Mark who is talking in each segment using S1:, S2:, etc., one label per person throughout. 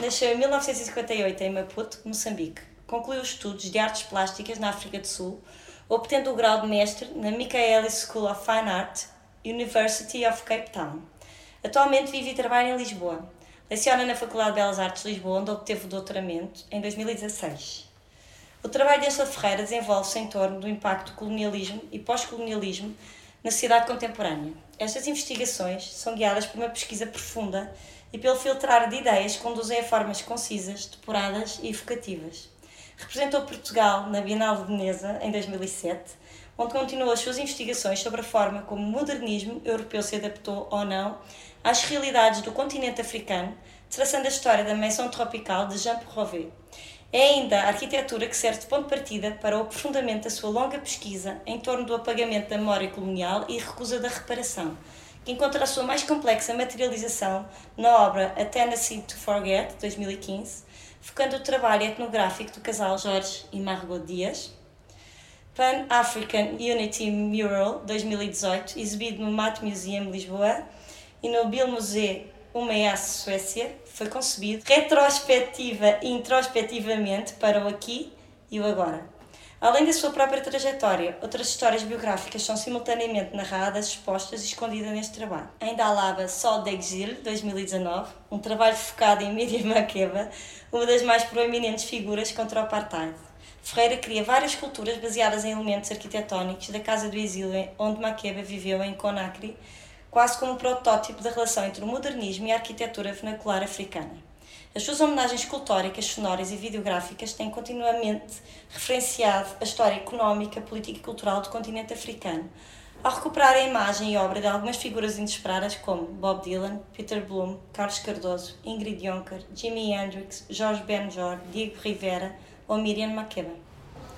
S1: Nasceu em 1958 em Maputo, Moçambique. Concluiu estudos de artes plásticas na África do Sul, obtendo o grau de mestre na Michaelis School of Fine Art, University of Cape Town. Atualmente vive e trabalha em Lisboa. Leciona na Faculdade de Belas Artes de Lisboa, onde obteve o doutoramento em 2016. O trabalho de Angela Ferreira desenvolve-se em torno do impacto do colonialismo e pós-colonialismo na sociedade contemporânea. Estas investigações são guiadas por uma pesquisa profunda e pelo filtrar de ideias conduzem a formas concisas, depuradas e evocativas. Representou Portugal na Bienal de Veneza em 2007, onde continuou as suas investigações sobre a forma como o modernismo europeu se adaptou ou não às realidades do continente africano, traçando a história da Maison Tropical de Jean Prouvé. É ainda a arquitetura que serve de ponto de partida para o aprofundamento da sua longa pesquisa em torno do apagamento da memória colonial e recusa da reparação, que encontra a sua mais complexa materialização na obra A Tennessee to Forget, 2015, focando o trabalho etnográfico do casal Jorge e Margot Dias. Pan-African Unity Mural, 2018, exibido no Matt Museum Lisboa e no Bilmuseu Umeå, Suécia, foi concebido retrospectiva e introspectivamente para o aqui e o agora Além da sua própria trajetória, outras histórias biográficas são simultaneamente narradas, expostas e escondidas neste trabalho. Ainda há Lava Sol d'Exil, 2019, um trabalho focado em Miriam Makeba, uma das mais proeminentes figuras contra o apartheid. Ferreira cria várias esculturas baseadas em elementos arquitetónicos da Casa do Exílio, onde Makeba viveu em Conakry, quase como um protótipo da relação entre o modernismo e a arquitetura vernacular africana. As suas homenagens escultóricas, sonoras e videográficas têm continuamente referenciado a história económica, política e cultural do continente africano, ao recuperar a imagem e obra de algumas figuras inesperadas como Bob Dylan, Peter Bloom, Carlos Cardoso, Ingrid Jonker, Jimi Hendrix, Jorge Benjor, Diego Rivera ou Miriam Makeba.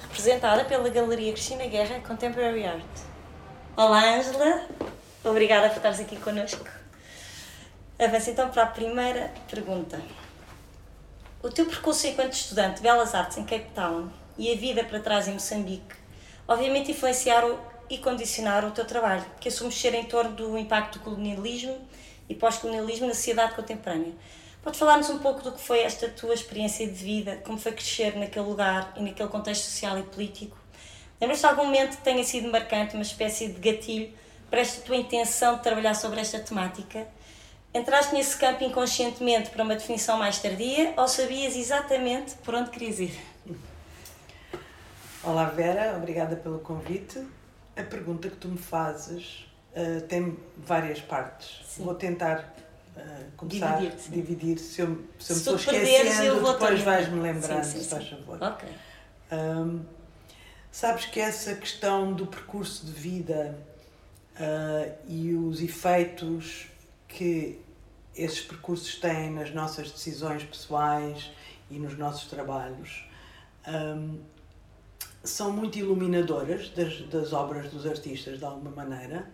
S1: Representada pela Galeria Cristina Guerra Contemporary Art. Olá, Ângela. Obrigada por estares aqui connosco. Avança então para a primeira pergunta. O teu percurso enquanto estudante de Belas Artes em Cape Town e a vida para trás em Moçambique, obviamente influenciaram e condicionaram o teu trabalho, que assumes ser em torno do impacto do colonialismo e pós-colonialismo na sociedade contemporânea. Podes falar-nos um pouco do que foi esta tua experiência de vida, como foi crescer naquele lugar e naquele contexto social e político? Lembras-te de algum momento que tenha sido marcante, uma espécie de gatilho para esta tua intenção de trabalhar sobre esta temática? Entraste nesse campo inconscientemente para uma definição mais tardia ou sabias exatamente por onde querias ir?
S2: Olá Vera, obrigada pelo convite. A pergunta que tu me fazes uh, tem várias partes. Sim. Vou tentar uh, começar a dividir, dividir. Se eu, se, se eu me estou esquecendo, depois vais-me lembrando, sim, sim, se faz favor.
S1: Ok.
S2: Um, sabes que essa questão do percurso de vida uh, e os efeitos que esses percursos têm nas nossas decisões pessoais e nos nossos trabalhos um, são muito iluminadoras das, das obras dos artistas, de alguma maneira,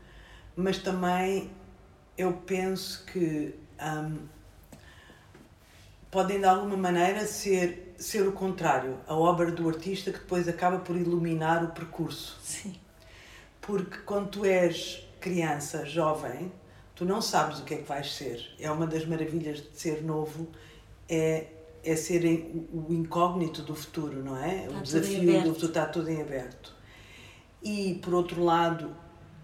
S2: mas também eu penso que um, podem, de alguma maneira, ser, ser o contrário a obra do artista que depois acaba por iluminar o percurso.
S1: Sim.
S2: Porque quando tu és criança, jovem, tu não sabes o que é que vais ser. É uma das maravilhas de ser novo, é, é ser o incógnito do futuro, não é?
S1: Está
S2: o desafio do futuro está tudo em aberto. E, por outro lado,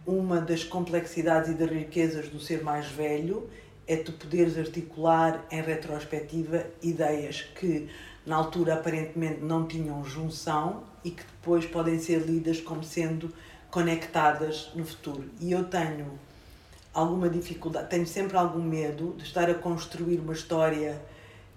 S2: uma das complexidades e das riquezas do ser mais velho é tu poderes articular em retrospectiva ideias que na altura aparentemente não tinham junção e que depois podem ser lidas como sendo conectadas no futuro. E eu tenho alguma dificuldade, tenho sempre algum medo de estar a construir uma história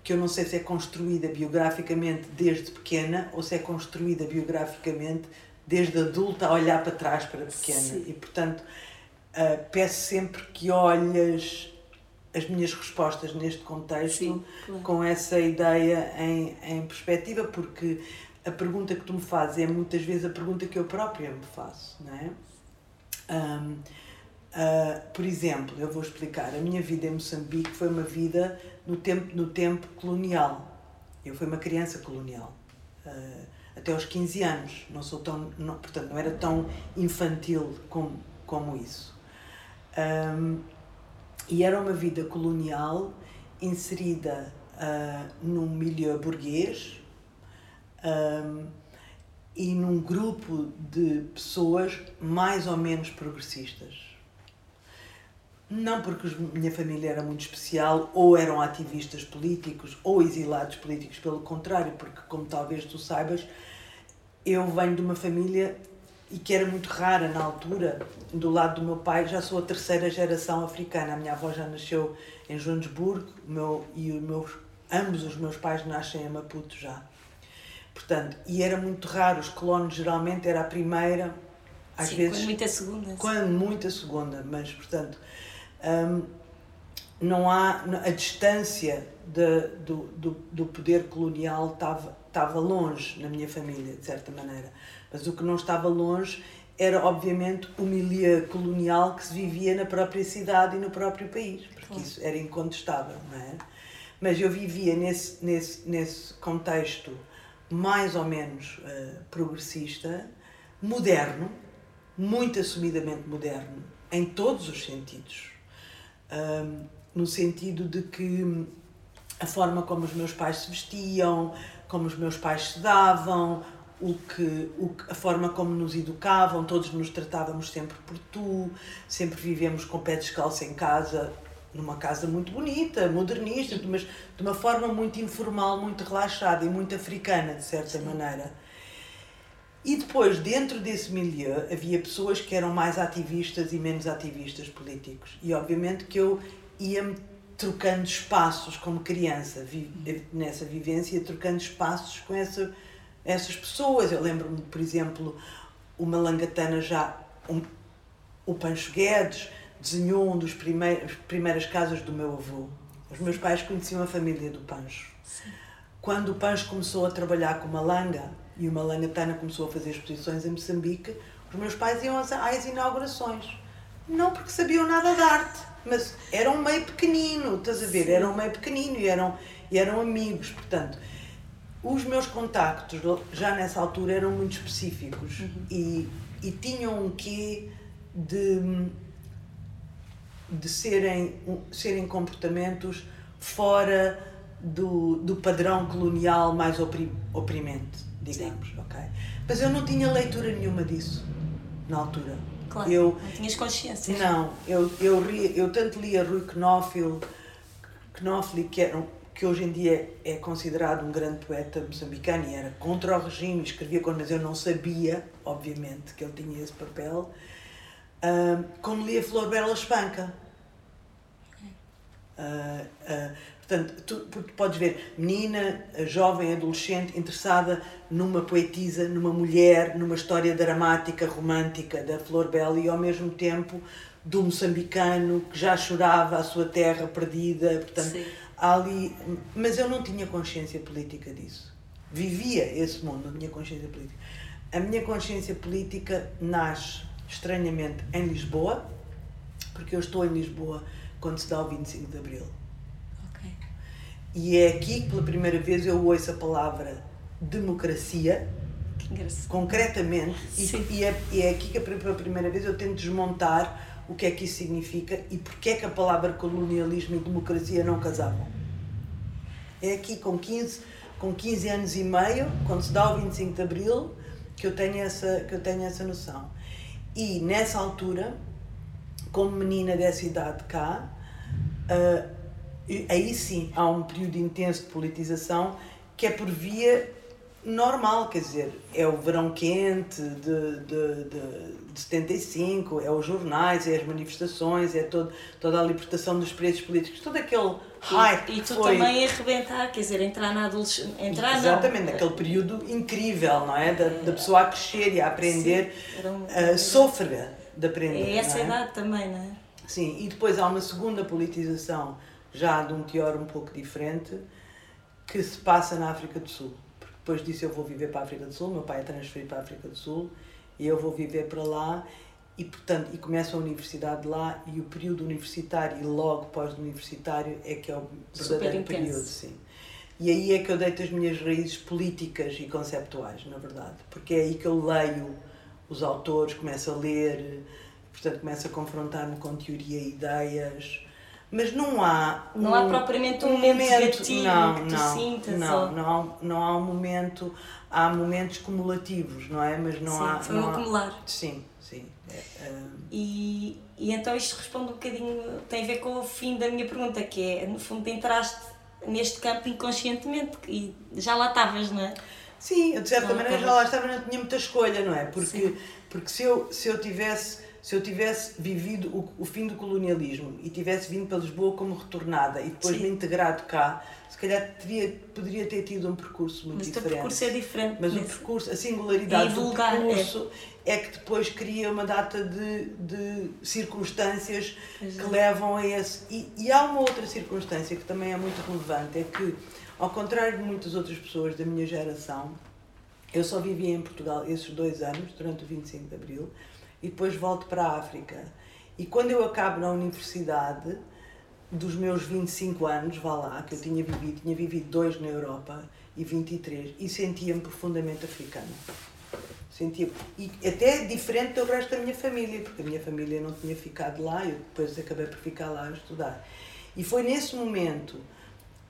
S2: que eu não sei se é construída biograficamente desde pequena ou se é construída biograficamente desde adulta a olhar para trás para pequena. Sim. E, portanto, uh, peço sempre que olhes as minhas respostas neste contexto
S1: Sim, claro.
S2: com essa ideia em, em perspectiva, porque a pergunta que tu me fazes é muitas vezes a pergunta que eu própria me faço, não é? Um, Uh, por exemplo, eu vou explicar, a minha vida em Moçambique foi uma vida no tempo, no tempo colonial. Eu fui uma criança colonial. Uh, até aos 15 anos. Não sou tão, não, portanto, não era tão infantil como, como isso. Um, e era uma vida colonial inserida uh, num milieu burguês um, e num grupo de pessoas mais ou menos progressistas não porque minha família era muito especial, ou eram ativistas políticos, ou exilados políticos, pelo contrário, porque, como talvez tu saibas, eu venho de uma família e que era muito rara na altura, do lado do meu pai, já sou a terceira geração africana. A minha avó já nasceu em Joanesburgo meu, e o meu, ambos os meus pais nascem em Maputo já. Portanto, e era muito raro, os colonos geralmente era a primeira, às
S1: Sim,
S2: vezes.
S1: Quando muita segunda.
S2: Quando muita segunda, mas portanto um, não há a distância de, do, do, do poder colonial estava, estava longe na minha família, de certa maneira. Mas o que não estava longe era, obviamente, o milieu colonial que se vivia na própria cidade e no próprio país, porque claro. isso era incontestável, não é? Mas eu vivia nesse, nesse, nesse contexto mais ou menos uh, progressista, moderno, muito assumidamente moderno, em todos os sentidos um, no sentido de que a forma como os meus pais se vestiam, como os meus pais se davam, o que, o que, a forma como nos educavam, todos nos tratávamos sempre por tu, sempre vivemos com pé descalço em casa, numa casa muito bonita, modernista, mas de uma forma muito informal, muito relaxada e muito africana, de certa Sim. maneira. E depois, dentro desse milieu, havia pessoas que eram mais ativistas e menos ativistas políticos. E obviamente que eu ia-me trocando espaços como criança, vi, nessa vivência, trocando espaços com essa, essas pessoas. Eu lembro-me, por exemplo, uma langatana já, um, o Pancho Guedes desenhou um dos primeiros primeiras casas do meu avô. Os meus pais conheciam a família do Pancho. Sim. Quando o Pancho começou a trabalhar com uma langa, e uma langatana começou a fazer exposições em Moçambique, os meus pais iam às, às inaugurações. Não porque sabiam nada de arte, mas era um meio pequenino, estás a ver? Era um meio pequenino e eram, e eram amigos, portanto. Os meus contactos já nessa altura eram muito específicos uhum. e, e tinham um quê de, de serem, serem comportamentos fora do, do padrão colonial mais oprimente digamos, Sim. ok? Mas eu não tinha leitura nenhuma disso na altura.
S1: Claro, eu, não tinhas consciência.
S2: Não, eu, eu, ri, eu tanto lia Rui Knofil, Knofli, que, era, que hoje em dia é considerado um grande poeta moçambicano e era contra o regime, escrevia coisas, mas eu não sabia, obviamente, que ele tinha esse papel, uh, como lia Flor Bela Espanca. Uh, uh, Portanto, tu, tu podes ver menina, jovem, adolescente, interessada numa poetisa, numa mulher, numa história dramática, romântica da Flor Bela e ao mesmo tempo do moçambicano que já chorava a sua terra perdida. Portanto, Sim. ali. Mas eu não tinha consciência política disso. Vivia esse mundo, não tinha consciência política. A minha consciência política nasce estranhamente em Lisboa, porque eu estou em Lisboa quando se dá o 25 de Abril. E é aqui que pela primeira vez eu ouço a palavra democracia, concretamente, e, e, é, e é aqui que pela primeira vez eu tento desmontar o que é que isso significa e porque é que a palavra colonialismo e democracia não casavam. É aqui com 15, com 15 anos e meio, quando se dá o 25 de Abril, que eu tenho essa, que eu tenho essa noção. E nessa altura, como menina dessa idade cá, uh, aí sim há um período intenso de politização que é por via normal, quer dizer, é o verão quente de, de, de, de 75, é os jornais, é as manifestações, é todo, toda a libertação dos presos políticos, todo aquele hype.
S1: E, e tu foi... também arrebentar, quer dizer, entrar na adolescência. Entrar
S2: Exatamente, não. naquele período incrível, não é? Da, da pessoa a crescer e a aprender, um, uh, sofrer de aprender.
S1: É essa é? idade também, não é?
S2: Sim, e depois há uma segunda politização, já de um teor um pouco diferente, que se passa na África do Sul. Depois disso eu vou viver para a África do Sul, meu pai é transferido para a África do Sul, e eu vou viver para lá, e portanto, e começo a universidade lá, e o período universitário e logo pós-universitário é que é o verdadeiro período, sim. E aí é que eu deito as minhas raízes políticas e conceptuais, na verdade, porque é aí que eu leio os autores, começo a ler, portanto começo a confrontar-me com teoria e ideias, mas não há
S1: não um, há propriamente um, um momento, momento não, que tu
S2: não,
S1: sintas
S2: não, ou... não, há, não há um momento há momentos cumulativos não é? Mas não
S1: sim,
S2: há
S1: foi
S2: não
S1: um acumular.
S2: Sim sim. É,
S1: é... e, e então isto responde um bocadinho tem a ver com o fim da minha pergunta que é no fundo entraste neste campo inconscientemente e já lá estavas não é?
S2: Sim de certa não, maneira já lá estava não tinha muita escolha não é? Porque sim. porque se eu se eu tivesse se eu tivesse vivido o, o, fim do colonialismo e tivesse vindo para Lisboa como retornada e depois Sim. me integrado cá, se calhar teria, poderia ter tido um percurso muito
S1: Mas
S2: diferente.
S1: Mas o percurso é diferente.
S2: Mas nesse... o percurso, a singularidade do percurso é. é. que depois cria uma data de, de circunstâncias que levam a esse. E, e há uma outra circunstância que também é muito relevante, é que, ao contrário de muitas outras pessoas da minha geração, eu só vivia em Portugal esses dois anos, durante o 25 de Abril, e depois volto para a África. E quando eu acabo na universidade, dos meus 25 anos, vá lá, que eu tinha vivido, tinha vivido dois na Europa e 23, e sentia-me profundamente africana. Sentia e até diferente do resto da minha família, porque a minha família não tinha ficado lá, eu depois acabei por ficar lá a estudar. E foi nesse momento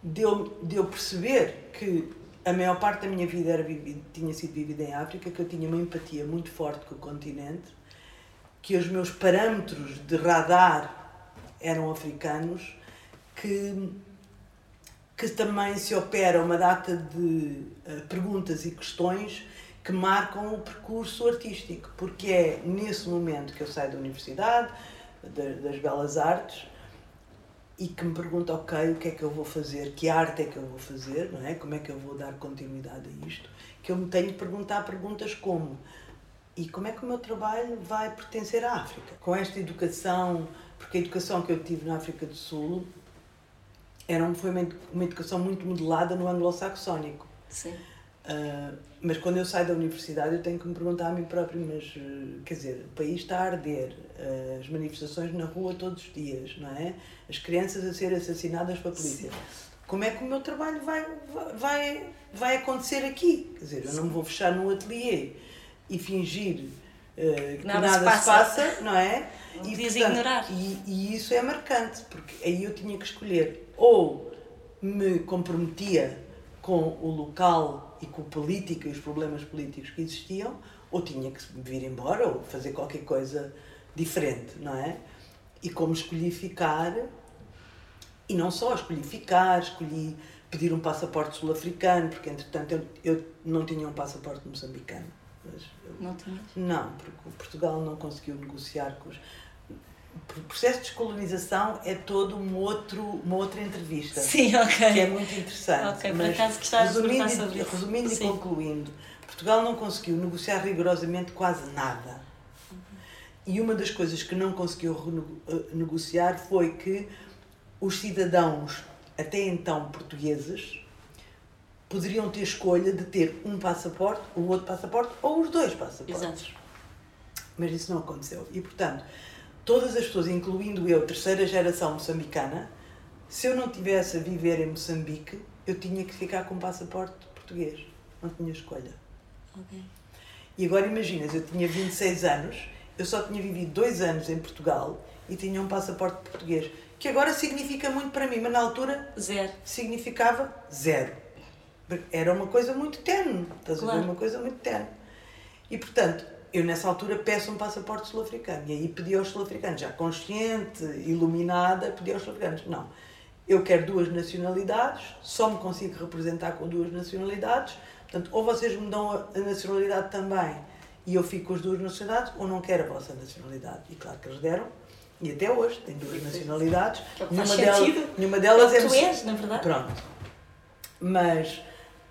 S2: de eu, de eu perceber que a maior parte da minha vida era vivido, tinha sido vivida em África, que eu tinha uma empatia muito forte com o continente que os meus parâmetros de radar eram africanos, que, que também se opera uma data de uh, perguntas e questões que marcam o percurso artístico, porque é nesse momento que eu saio da universidade, de, das belas artes, e que me pergunto, ok, o que é que eu vou fazer, que arte é que eu vou fazer, não é? Como é que eu vou dar continuidade a isto? Que eu me tenho de perguntar perguntas como e como é que o meu trabalho vai pertencer à África? Com esta educação, porque a educação que eu tive na África do Sul era, foi uma, educação muito modelada no anglo-saxónico.
S1: Sim.
S2: Uh, mas quando eu saio da universidade eu tenho que me perguntar a mim próprio, mas quer dizer, o país está a arder, uh, as manifestações na rua todos os dias, não é? As crianças a serem assassinadas pela polícia. Sim. Como é que o meu trabalho vai, vai, vai acontecer aqui? Quer dizer, eu não me vou fechar num ateliê e fingir uh, que nada, nada se, passa. se, passa. não é?
S1: Não e, portanto, ignorar.
S2: E, e isso é marcante, porque aí eu tinha que escolher ou me comprometia com o local e com a política e os problemas políticos que existiam, ou tinha que vir embora ou fazer qualquer coisa diferente, não é? E como escolhi ficar, e não só escolhi ficar, escolhi pedir um passaporte sul-africano, porque entretanto eu, eu não tinha um passaporte moçambicano.
S1: Mas não tinhas?
S2: Não, porque Portugal não conseguiu negociar com os. O processo de descolonização é todo um outro, uma outra entrevista.
S1: Sim, ok.
S2: Que é muito interessante.
S1: Ok, por acaso gostava de perguntar sobre
S2: isso. Resumindo Sim. e concluindo, Portugal não conseguiu negociar rigorosamente quase nada. Uhum. E uma das coisas que não conseguiu eh, negociar foi que os cidadãos, até então portugueses, poderiam ter escolha de ter um passaporte, o outro passaporte ou os dois passaportes. Exato. Mas isso não aconteceu. E, portanto, todas as pessoas, incluindo eu, terceira geração moçambicana, se eu não tivesse a viver em Moçambique, eu tinha que ficar com um passaporte português. Não tinha escolha.
S1: Okay.
S2: E agora imaginas, eu tinha 26 anos, eu só tinha vivido dois anos em Portugal e tinha um passaporte português, que agora significa muito para mim, mas na altura
S1: zero.
S2: significava zero. Era uma coisa muito tenue, estás claro. a ver? Uma coisa muito tenue. E portanto, eu nessa altura peço um passaporte sul-africano. E aí pedi aos sul-africanos, já consciente, iluminada, pedi aos sul-africanos: não, eu quero duas nacionalidades, só me consigo representar com duas nacionalidades. Portanto, ou vocês me dão a nacionalidade também e eu fico com as duas nacionalidades, ou não quero a vossa nacionalidade. E claro que eles deram. E até hoje tem duas nacionalidades.
S1: É nenhuma, delas,
S2: nenhuma delas
S1: é. Tu és, na verdade.
S2: Pronto. Mas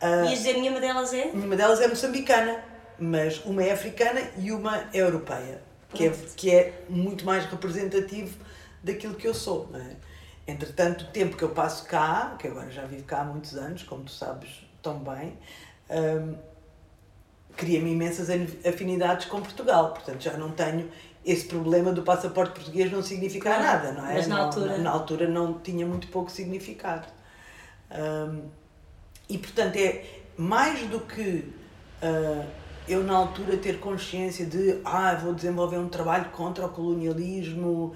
S1: Uh, Ias dizer nenhuma delas é?
S2: Nenhuma delas é moçambicana, mas uma é africana e uma é europeia, que é, que é muito mais representativo daquilo que eu sou, não é? Entretanto, o tempo que eu passo cá, que agora já vivo cá há muitos anos, como tu sabes tão bem, hum, cria-me imensas afinidades com Portugal. Portanto, já não tenho esse problema do passaporte português não significar claro, nada, não é?
S1: Mas na
S2: não,
S1: altura...
S2: Na, altura não tinha muito pouco significado. Hum, e, portanto, é mais do que uh, eu, na altura, ter consciência de ah, vou desenvolver um trabalho contra o colonialismo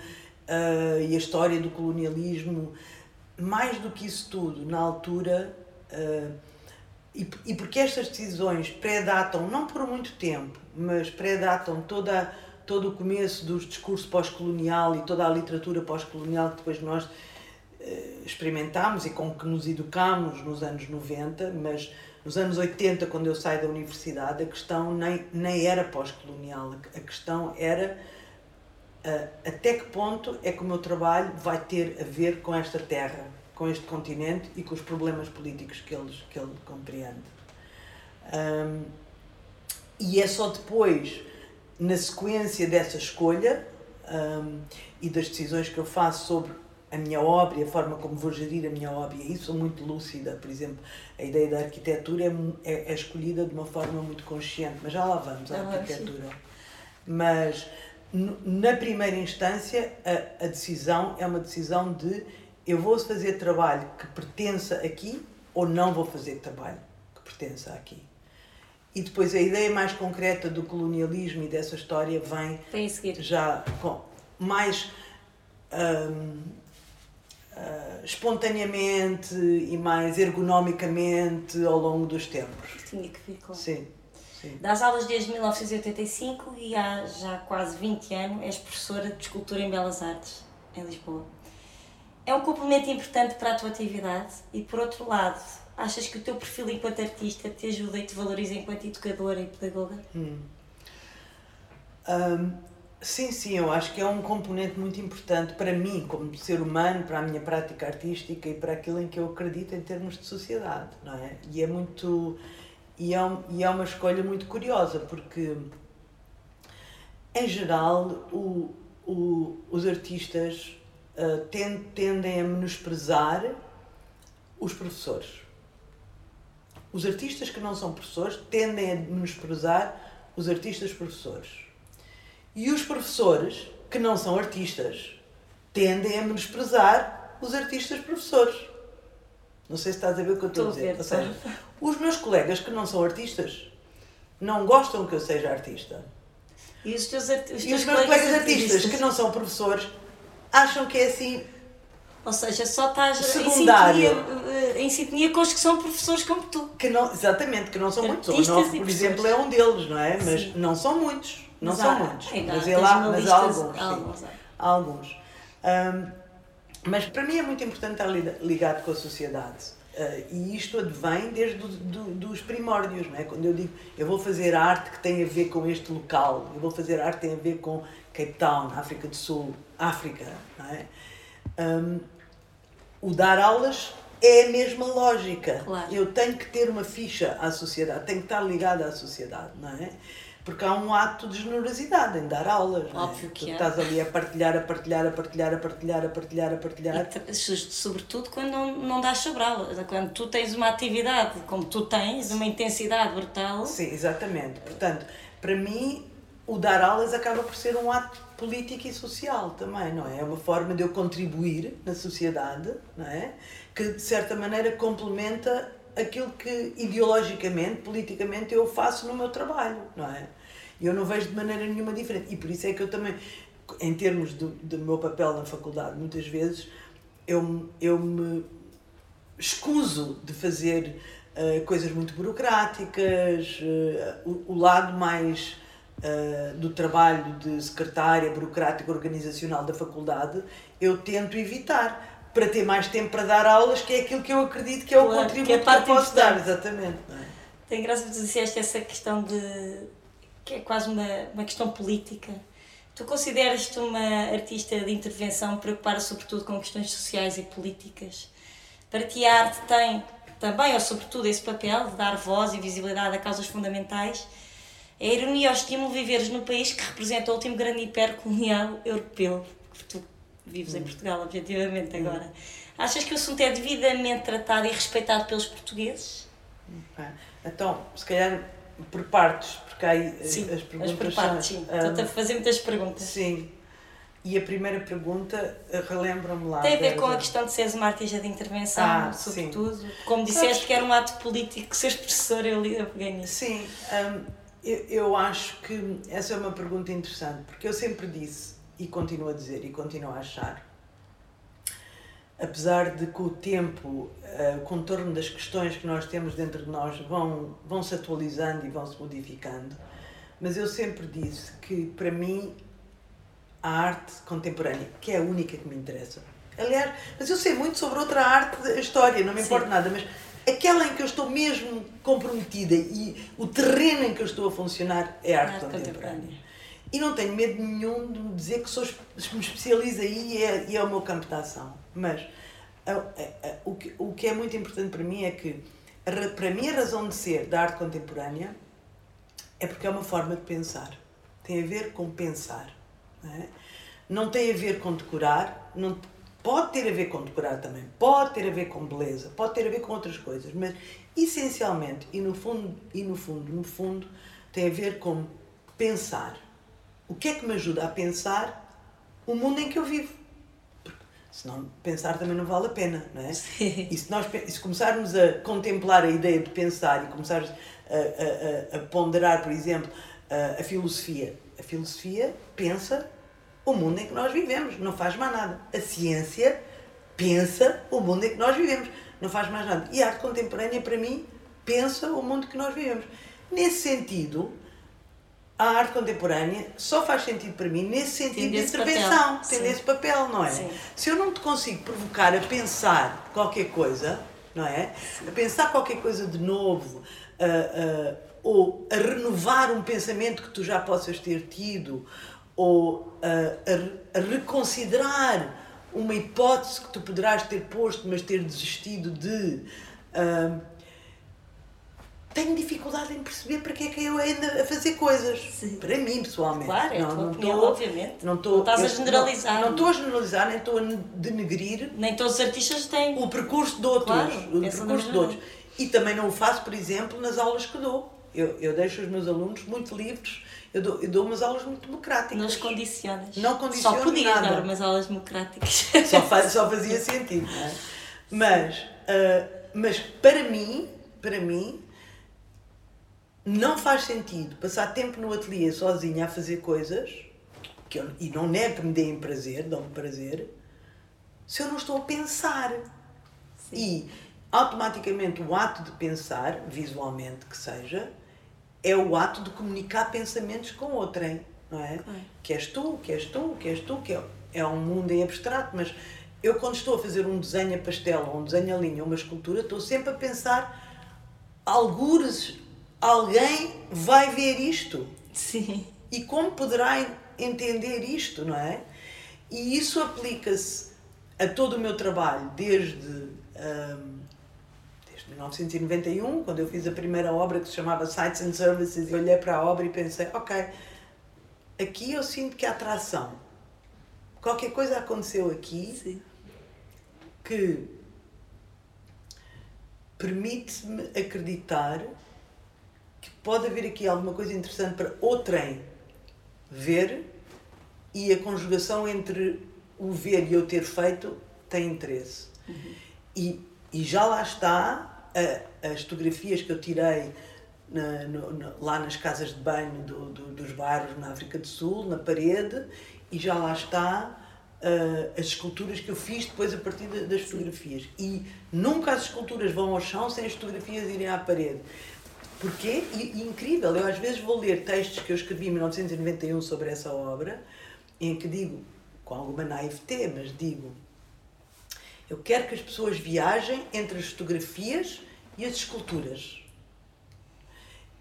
S2: uh, e a história do colonialismo, mais do que isso tudo, na altura, uh, e, e porque estas decisões predatam, não por muito tempo, mas predatam toda, todo o começo dos discursos pós-colonial e toda a literatura pós-colonial que depois nós experimentámos e com que nos educámos nos anos 90, mas nos anos 80, quando eu saio da universidade, a questão nem, nem era pós-colonial, a questão era uh, até que ponto é que o meu trabalho vai ter a ver com esta terra, com este continente e com os problemas políticos que, eles, que ele compreende. Um, e é só depois, na sequência dessa escolha um, e das decisões que eu faço sobre a minha obra e a forma como vou gerir a minha obra, e isso sou muito lúcida, por exemplo, a ideia da arquitetura é, é, é escolhida de uma forma muito consciente, mas já lá vamos à arquitetura. Mas na primeira instância, a, a, decisão é uma decisão de eu vou fazer trabalho que pertença aqui ou não vou fazer trabalho que pertença aqui. E depois a ideia mais concreta do colonialismo e dessa história vem, já com mais hum, uh, espontaneamente e mais ergonomicamente ao longo dos tempos.
S1: Tinha que vir, claro.
S2: Sim. Sim.
S1: Das aulas desde 1985 e há já quase 20 anos és professora de escultura em Belas Artes, em Lisboa. É um complemento importante para a tua atividade e, por outro lado, achas que o teu perfil enquanto artista te ajuda e te valoriza enquanto educadora e pedagoga?
S2: Hum. Um, sim, sim, eu acho que é um componente muito importante para mim, como ser humano, para a minha prática artística e para aquilo em que eu acredito em termos de sociedade, não é? E é muito e é, e é uma escolha muito curiosa, porque, em geral, o, o, os artistas uh, tendem a menosprezar os professores. Os artistas que não são professores tendem a menosprezar os artistas professores. E os professores que não são artistas tendem a menosprezar os artistas professores. Não sei se estás a ver o que eu estou, estou a dizer. Ou seja, os meus colegas que não são artistas não gostam que eu seja artista.
S1: E os, teus, os, teus
S2: e os meus colegas artistas, artistas que não são professores acham que é assim.
S1: Ou seja, só estás em sintonia, eh, em sintonia com os que são professores como tu.
S2: Que não, exatamente, que não são muitos. O por exemplo, é um deles, não é? Mas Sim. não são muitos. Não mas são há, muitos. mas, é lá, mas há alguns. alguns, há alguns. Um, mas para mim é muito importante estar ligado com a sociedade. Uh, e isto advém desde do, do, dos primórdios, não é? Quando eu digo eu vou fazer arte que tem a ver com este local, eu vou fazer arte que tem a ver com Cape Town, África do Sul, África, não é? Um, o dar aulas é a mesma lógica.
S1: Claro.
S2: Eu tenho que ter uma ficha à sociedade, tenho que estar ligada à sociedade, não é? Porque há um ato de generosidade em dar aulas.
S1: É? Óbvio
S2: é?
S1: que
S2: tu
S1: é.
S2: estás ali a partilhar, a partilhar, a partilhar, a partilhar, a partilhar, a partilhar.
S1: E, sobretudo quando não, não dás sobre aulas, quando tu tens uma atividade como tu tens, uma intensidade brutal.
S2: Sim, exatamente. Portanto, para mim, o dar aulas acaba por ser um ato político e social também, não é? É uma forma de eu contribuir na sociedade, não é? Que de certa maneira complementa aquilo que ideologicamente, politicamente eu faço no meu trabalho, não é? E eu não vejo de maneira nenhuma diferente. E por isso é que eu também, em termos do, do meu papel na faculdade, muitas vezes eu, eu me escuso de fazer uh, coisas muito burocráticas, uh, o, o, lado mais uh, do trabalho de secretária burocrática organizacional da faculdade, eu tento evitar para ter mais tempo para dar aulas, que é aquilo que eu acredito que é o claro, contributo que, é que eu posso dar, exatamente. É?
S1: Tem graça que tu disseste essa questão de que é quase uma, uma questão política. Tu consideras-te uma artista de intervenção preocupada sobretudo com questões sociais e políticas? Para ti a arte tem também, ou sobretudo, esse papel de dar voz e visibilidade a causas fundamentais. É a ironia ou estímulo viveres num país que representa o último grande hipercolonial europeu. Tu vives em Portugal, objetivamente, agora. Achas que o assunto é devidamente tratado e respeitado pelos portugueses?
S2: Então, se calhar por partes, porque aí
S1: sim,
S2: as perguntas.
S1: Por sim. Um, Estou a fazer muitas perguntas.
S2: Sim. E a primeira pergunta, eh, relembra-me lá.
S1: Tem a ver com a questão de seres uma artista de intervenção, ah, sobretudo. Sim. Como disseste Sabes... que era um ato político, seres professor, eu, nisso.
S2: Sim, um, eu, eu acho que essa é uma pergunta interessante, porque eu sempre disse, e continuo a dizer, e continuo a achar, apesar de com o tempo uh, o contorno das questões que nós temos dentro de nós vão, vão se atualizando e vão se modificando, mas eu sempre disse que para mim a arte contemporânea, que é a única que me interessa. Aliás, mas eu sei muito sobre outra arte, a história, não me importa nada, mas aquela em que eu estou mesmo comprometida e o terreno em que eu estou a funcionar é a arte, arte contemporânea. contemporânea. E não tenho medo nenhum de dizer que sou, me especializo aí e é, e é o meu campo de ação. Mas a, a, a, o, que, o que é muito importante para mim é que, para mim, a razão de ser da arte contemporânea é porque é uma forma de pensar. Tem a ver com pensar. Não, é? não tem a ver com decorar, não, pode ter a ver com decorar também, pode ter a ver com beleza, pode ter a ver com outras coisas, mas essencialmente e no fundo, e no fundo, no fundo, tem a ver com pensar. O que é que me ajuda a pensar o mundo em que eu vivo? Porque senão pensar também não vale a pena, não é? Sim. E se nós se começarmos a contemplar a ideia de pensar e começarmos a, a, a, a ponderar, por exemplo, a, a filosofia, a filosofia pensa o mundo em que nós vivemos, não faz mais nada. A ciência pensa o mundo em que nós vivemos, não faz mais nada. E a arte contemporânea, para mim, pensa o mundo que nós vivemos. Nesse sentido, a arte contemporânea só faz sentido para mim nesse sentido de intervenção, tem esse papel, não é? Sim. Se eu não te consigo provocar a pensar qualquer coisa, não é? A pensar qualquer coisa de novo, a, a, ou a renovar um pensamento que tu já possas ter tido, ou a, a reconsiderar uma hipótese que tu poderás ter posto, mas ter desistido de. Uh, tenho dificuldade em perceber para que é que eu ainda a fazer coisas. Sim. Para mim, pessoalmente.
S1: Claro, é
S2: não,
S1: não opinião, tô, obviamente.
S2: Não, tô,
S1: não estás a generalizar.
S2: Não, não estou a generalizar, nem estou a denegrir.
S1: Nem todos os artistas têm.
S2: O percurso de outros. Claro, o percurso de outros. E também não o faço, por exemplo, nas aulas que dou. Eu, eu deixo os meus alunos muito livres. Eu dou, eu dou umas aulas muito democráticas.
S1: Não os condicionas.
S2: Não condiciono
S1: Só podias
S2: nada.
S1: dar umas aulas democráticas.
S2: Só, faz, só fazia sentido, não é? Mas, uh, mas para mim, para mim, não faz sentido passar tempo no ateliê sozinha a fazer coisas, que eu, e não é que me deem prazer, dão-me prazer, se eu não estou a pensar. Sim. E automaticamente o ato de pensar, visualmente que seja, é o ato de comunicar pensamentos com outrem, não é? Que és tu, que és tu, que és tu, que é, é um mundo em abstrato, mas eu quando estou a fazer um desenho a pastel, ou um desenho a linha, ou uma escultura, estou sempre a pensar algures alguém vai ver isto.
S1: Sim.
S2: E como poderá entender isto, não é? E isso aplica-se a todo o meu trabalho, desde, um, desde 1991, quando eu fiz a primeira obra que se chamava Sites and Services, e olhei para a obra e pensei, ok, aqui eu sinto que há atração. Qualquer coisa aconteceu aqui
S1: Sim.
S2: que permite-me acreditar pode haver aqui alguma coisa interessante para o trem ver e a conjugação entre o ver e eu ter feito tem interesse. Uhum. E, e já lá está a, as fotografias que eu tirei na, no, na, lá nas casas de banho do, do, dos bairros na África do Sul, na parede, e já lá está uh, as esculturas que eu fiz depois a partir de, das fotografias. E nunca as esculturas vão ao chão sem as fotografias irem à parede. Porquê? E, e, incrível, eu às vezes vou ler textos que eu escrevi em 1991 sobre essa obra, em que digo, com alguma naivete, mas digo, eu quero que as pessoas viajem entre as fotografias e as esculturas.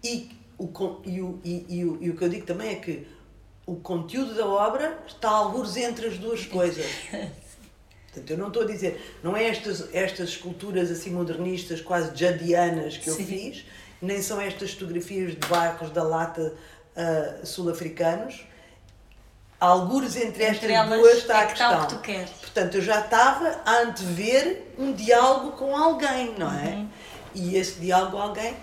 S2: E o, e o, e, e, o, e o que eu digo também é que o conteúdo da obra está alguns entre as duas coisas. Portanto, eu não estou a dizer, não é estas, estas esculturas assim modernistas, quase jadianas que eu Sim. fiz, nem são estas fotografias de bairros da lata uh, sul-africanos. algures entre estas
S1: Entre elas,
S2: duas está
S1: é
S2: a questão.
S1: que tu queres.
S2: Portanto, eu já estava a antever um diálogo com alguém, não é?
S1: Uhum.
S2: E esse diálogo com alguém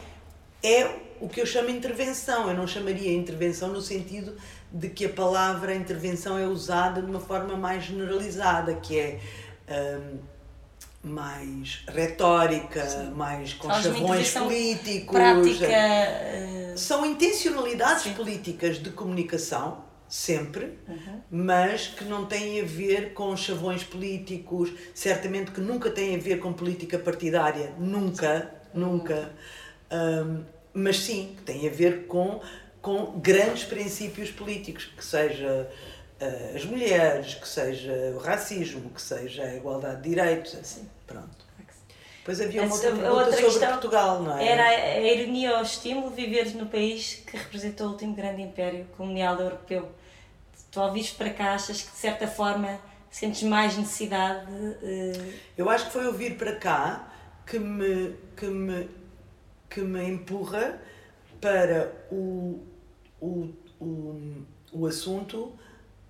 S2: é o que eu chamo intervenção. Eu não chamaria intervenção no sentido de que a palavra intervenção é usada de uma forma mais generalizada, que é hum, mais retórica, mais com chavões políticos.
S1: Prática. eh,
S2: São intencionalidades
S1: Sim.
S2: políticas de comunicação, sempre,
S1: Uhum.
S2: mas que não têm a ver com chavões políticos, certamente que nunca têm a ver com política partidária, nunca, nunca. Hum, mas sim, que têm a ver com, com grandes princípios políticos, que seja eh, as mulheres, que seja o racismo, que seja a igualdade de direitos, assim, pronto. Depois havia uma outra pergunta
S1: outra
S2: sobre
S1: questão
S2: Portugal, não é?
S1: Era a ironia ou o estímulo de viveres no país que representou o último grande império colonial europeu. Tu ao vires para cá achas que de certa forma sentes mais necessidade eh,
S2: Eu acho que foi ouvir para cá que me, que me, que me empurra para o, o, o, o assunto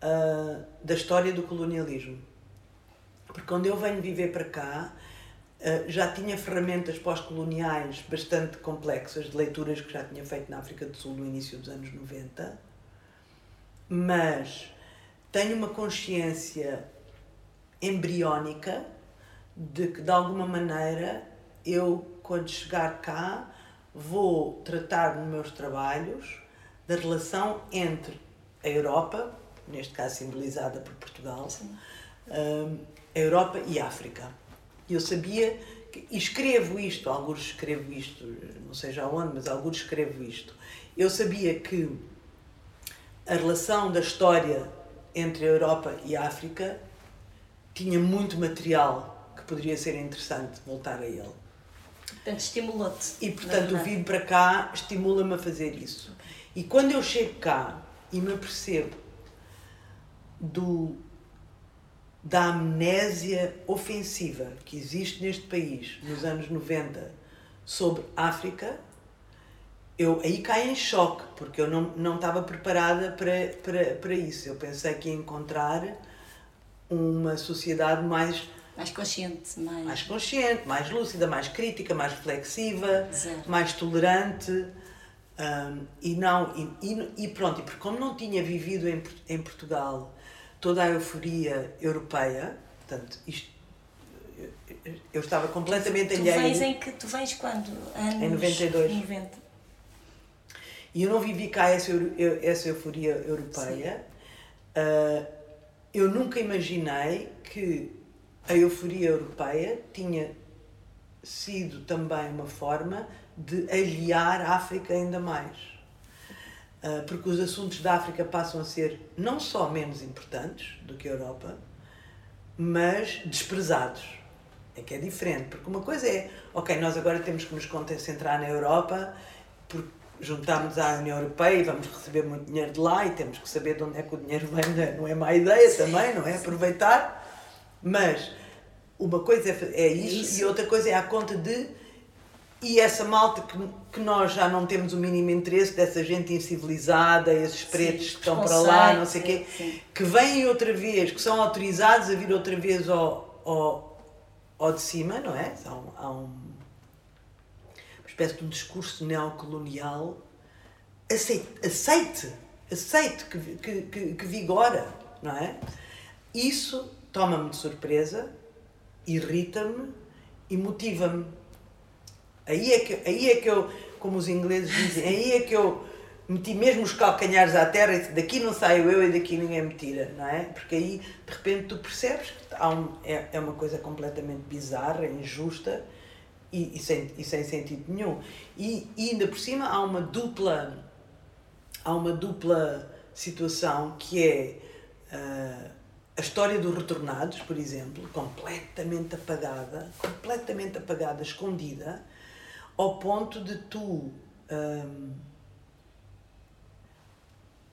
S2: ah, da história do colonialismo. Porque quando eu venho viver para cá, ah, já tinha ferramentas pós-coloniais bastante complexas, de leituras que já tinha feito na África do Sul no início dos anos 90, mas tenho uma consciência embriónica de que de alguma maneira eu quando chegar cá vou tratar nos meus trabalhos da relação entre a Europa, neste caso simbolizada por Portugal, a Europa e África. Eu sabia que, e escrevo isto, alguns escrevo isto, não sei já onde, mas alguns escrevo isto. Eu sabia que a relação da história entre a Europa e a África tinha muito material que poderia ser interessante voltar a ele.
S1: portanto estimulou-te.
S2: E portanto o vir para cá estimula-me a fazer isso. E quando eu chego cá e me apercebo do, da amnésia ofensiva que existe neste país nos anos 90 sobre África, eu aí caio em choque, porque eu não, não estava preparada para, para, para isso. Eu pensei que ia encontrar uma sociedade mais
S1: mais consciente, mais,
S2: mais consciente, mais lúcida, mais crítica, mais reflexiva,
S1: Zero.
S2: mais tolerante. hum, e não e, e, e pronto, e porque como não tinha vivido em, em Portugal toda a euforia europeia, portanto, isto, eu, estava completamente
S1: tu
S2: alheia.
S1: vens em que tu vens quando? Anos
S2: Em 92.
S1: 90.
S2: E eu não vivi cá essa, essa euforia europeia. Ah, eu nunca imaginei que a euforia europeia tinha sido também uma forma de aliar a África ainda mais. Ah, porque os assuntos da África passam a ser não só menos importantes do que a Europa, mas desprezados. É que é diferente, porque uma coisa é, ok, nós agora temos que nos concentrar na Europa, porque juntámos à União Europeia e vamos receber muito dinheiro de lá e temos que saber de onde é que o dinheiro vem, não é- é má ideia também, não é? Aproveitar. Mas uma coisa é, é isso,
S1: isso.
S2: e outra coisa é a conta de. E essa malta que, que nós já não temos o mínimo interesse, dessa gente incivilizada, esses pretos que estão para lá, não sei o quê,
S1: Sim, sim.
S2: que vêm outra vez, que são autorizados a vir outra vez ao, ao, ao de cima, não é? Há, um, há um- uma espécie de um discurso neocolonial. Aceite, aceite, aceite que, que, que, que vigora, não é? Isso toma-me de surpresa, irrita-me e motiva-me. Aí é, que, aí é que eu, como os ingleses dizem, aí é que eu meti mesmo os calcanhares à terra e disse, daqui não saio eu e daqui ninguém me tira, não é? Porque aí, de repente, tu percebes que há um, é, é uma coisa completamente bizarra, injusta e, e, sem, e sem sentido nenhum. E, e ainda por cima há uma dupla, há uma dupla situação que é ah, a história dos retornados, por exemplo, completamente apagada, completamente apagada, escondida, ao ponto de tu. hum,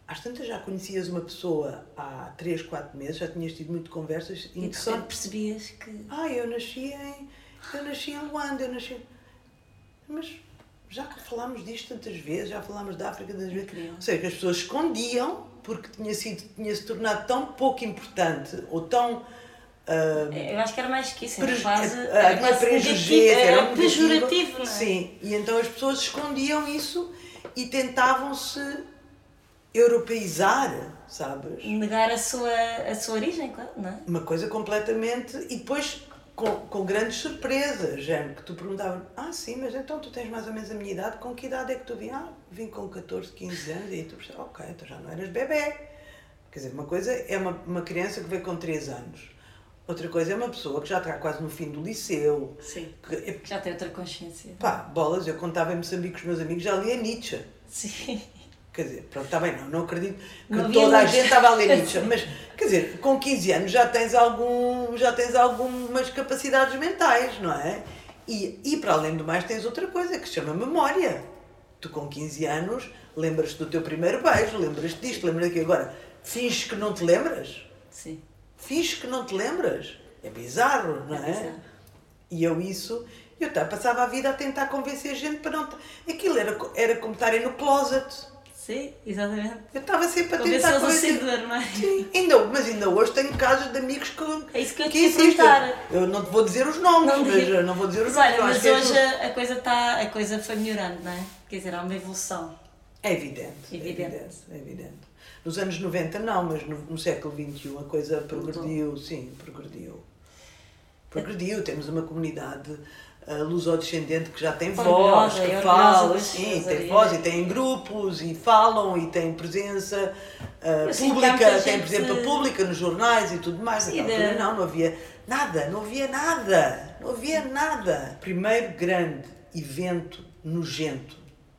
S2: às tantas já conhecias uma pessoa há 3, 4 meses, já tinhas tido muito conversas
S1: E de repente percebias que.
S2: Ah, eu nasci em. Eu nasci em Luanda, eu nasci. Mas já que falámos disto tantas vezes, já falámos da África tantas vezes.
S1: Incrível.
S2: Ou seja, que as pessoas escondiam porque tinha, sido, tinha se tornado tão pouco importante ou tão. Uh,
S1: eu acho que era mais que isso, era quase,
S2: havia
S1: era quase
S2: prejuízo,
S1: negativo,
S2: era
S1: era
S2: um
S1: pejorativo, não é?
S2: Sim, e então as pessoas escondiam isso e tentavam-se europeizar, sabes?
S1: Negar a sua, a sua origem, claro, não é?
S2: Uma coisa completamente. E depois com, com grandes surpresas, género, que tu perguntavas: Ah, sim, mas então tu tens mais ou menos a minha idade, com que idade é que tu vim? Ah, vim com 14, 15 anos, e tu pensas: Ok, então já não eras bebê. Quer dizer, uma coisa é uma, uma criança que veio com 3 anos, outra coisa é uma pessoa que já está quase no fim do liceu.
S1: Sim.
S2: Que, é-
S1: Já tem outra consciência.
S2: pá, bolas, eu contava em Moçambique com os meus amigos, já lia Nietzsche.
S1: Sim.
S2: Quer dizer, pronto, está bem, não, não acredito que
S1: Não
S2: toda a gente estava a ler Nietzsche, mas, quer dizer, com 15 anos já tens, algum, já tens algumas capacidades mentais, não é? E, e para além do mais tens outra coisa que se chama memória. Tu com 15 anos lembras-te do teu primeiro beijo, lembras-te disto, lembras daquilo. Agora, finges que não te lembras?
S1: Sim.
S2: Finges que não te lembras? É bizarro, não
S1: É
S2: é?
S1: bizarro.
S2: E eu isso, eu passava a vida a tentar convencer a gente para não... Aquilo era, era como estarem no closet.
S1: Sim, exatamente.
S2: Eu estava sempre a tentar convencer.
S1: não é?
S2: Sim, ainda, mas ainda hoje tenho casos de amigos que,
S1: É isso que eu te
S2: que
S1: ia
S2: insistem. Eu não te vou dizer os nomes,
S1: Não
S2: mas
S1: digo.
S2: não vou dizer os
S1: Mas
S2: nomes.
S1: olha, mas
S2: é
S1: hoje a coisa, tá, a coisa foi melhorando, não é? Quer dizer, há uma evolução.
S2: É evidente,
S1: Evidente.
S2: é evidente. É evidente. Nos anos 90 não, mas no, no século XXI a coisa progrediu, sim, progrediu. Progrediu, temos uma comunidade uh, lusodescendente que já tem voz, que
S1: orgulhosa
S2: fala,
S1: das
S2: sim, tem voz e tem grupos e falam e tem presença uh, pública, tem
S1: gente-
S2: presença pública nos jornais e tudo mais. Altura
S1: de-
S2: não, não havia nada, não havia nada, não havia nada. Primeiro grande evento nojento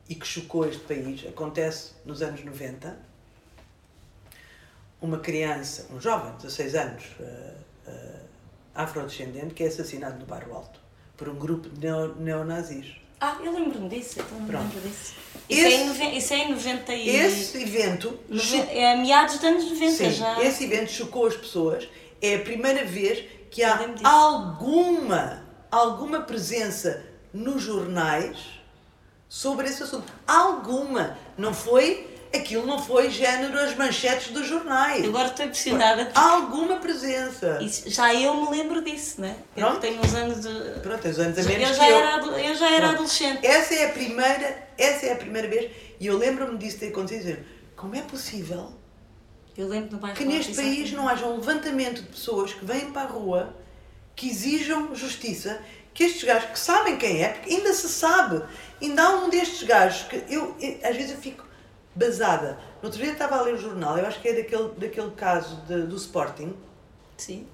S2: e que chocou este país acontece nos anos 90. Uma criança, um jovem, 16 anos, eh, eh, afrodescendente, que é assassinado no Bairro Alto por um grupo de neo- neonazis.
S1: Ah, eu lembro-me disso, eu também lembro disso. Isso, é
S2: Esse-
S1: em noven- isso é em 90 e...
S2: Esse evento,
S1: noven- É a meados dos anos 90
S2: sim,
S1: já.
S2: esse evento chocou as pessoas. É a primeira vez que há alguma, alguma presença nos jornais sobre esse assunto. Alguma. Não foi, aquilo não foi género as manchetes dos jornais.
S1: Eu Agora estou impressionada porque
S2: Alguma presença.
S1: isso- já eu me lembro disso, né? Eu
S2: Pronto.
S1: tenho uns anos de.
S2: Pronto, tens anos a
S1: Eu
S2: menos
S1: já,
S2: que eu.
S1: era, eu já era
S2: Pronto.
S1: adolescente.
S2: Essa é a primeira, essa é a primeira vez e eu lembro-me disso ter acontecido. Como é possível
S1: Eu lembro bairro
S2: que neste país não haja um levantamento de pessoas que vêm para a rua, que exijam justiça, que estes gajos que sabem quem é, porque ainda se sabe, ainda há um destes gajos que eu, eu- às vezes eu fico basada. No outro dia estava a ler o jornal, eu acho que é daquele, daquele caso de- do Sporting,
S1: Sim.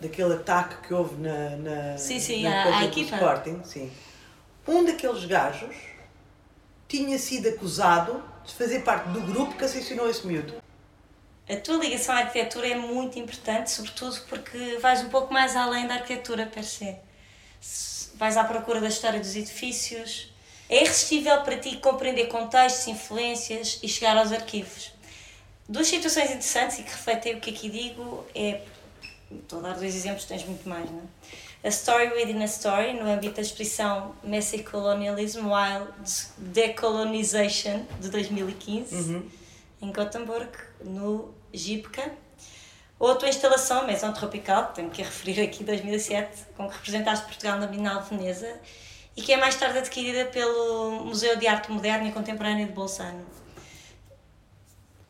S2: daquele ataque que houve na, na,
S1: Sim, sim,
S2: na
S1: à
S2: do
S1: equipa.
S2: Sporting, sim. Um daqueles gajos tinha sido acusado de fazer parte do grupo que assassinou esse miúdo.
S1: A tua ligação à arquitetura é muito importante, sobretudo porque vais um pouco mais além da arquitetura per. Se Vais à procura da história dos edifícios. É irresistível para ti compreender contextos, influências e chegar aos arquivos. Duas situações interessantes e que refletem o que aqui digo é. Estou a dar dois exemplos, tens muito mais, não é? A Story Within a Story, no âmbito da exposição Messy Colonialism While Decolonization, de 2015 em Gothenburg, no Gipka. Ou a tua instalação, Maison Tropical, que tenho que referir aqui, 2007, com que representaste Portugal na Bienal de Veneza e que é mais tarde adquirida pelo Museu de Arte Moderna e Contemporânea de Bolzano.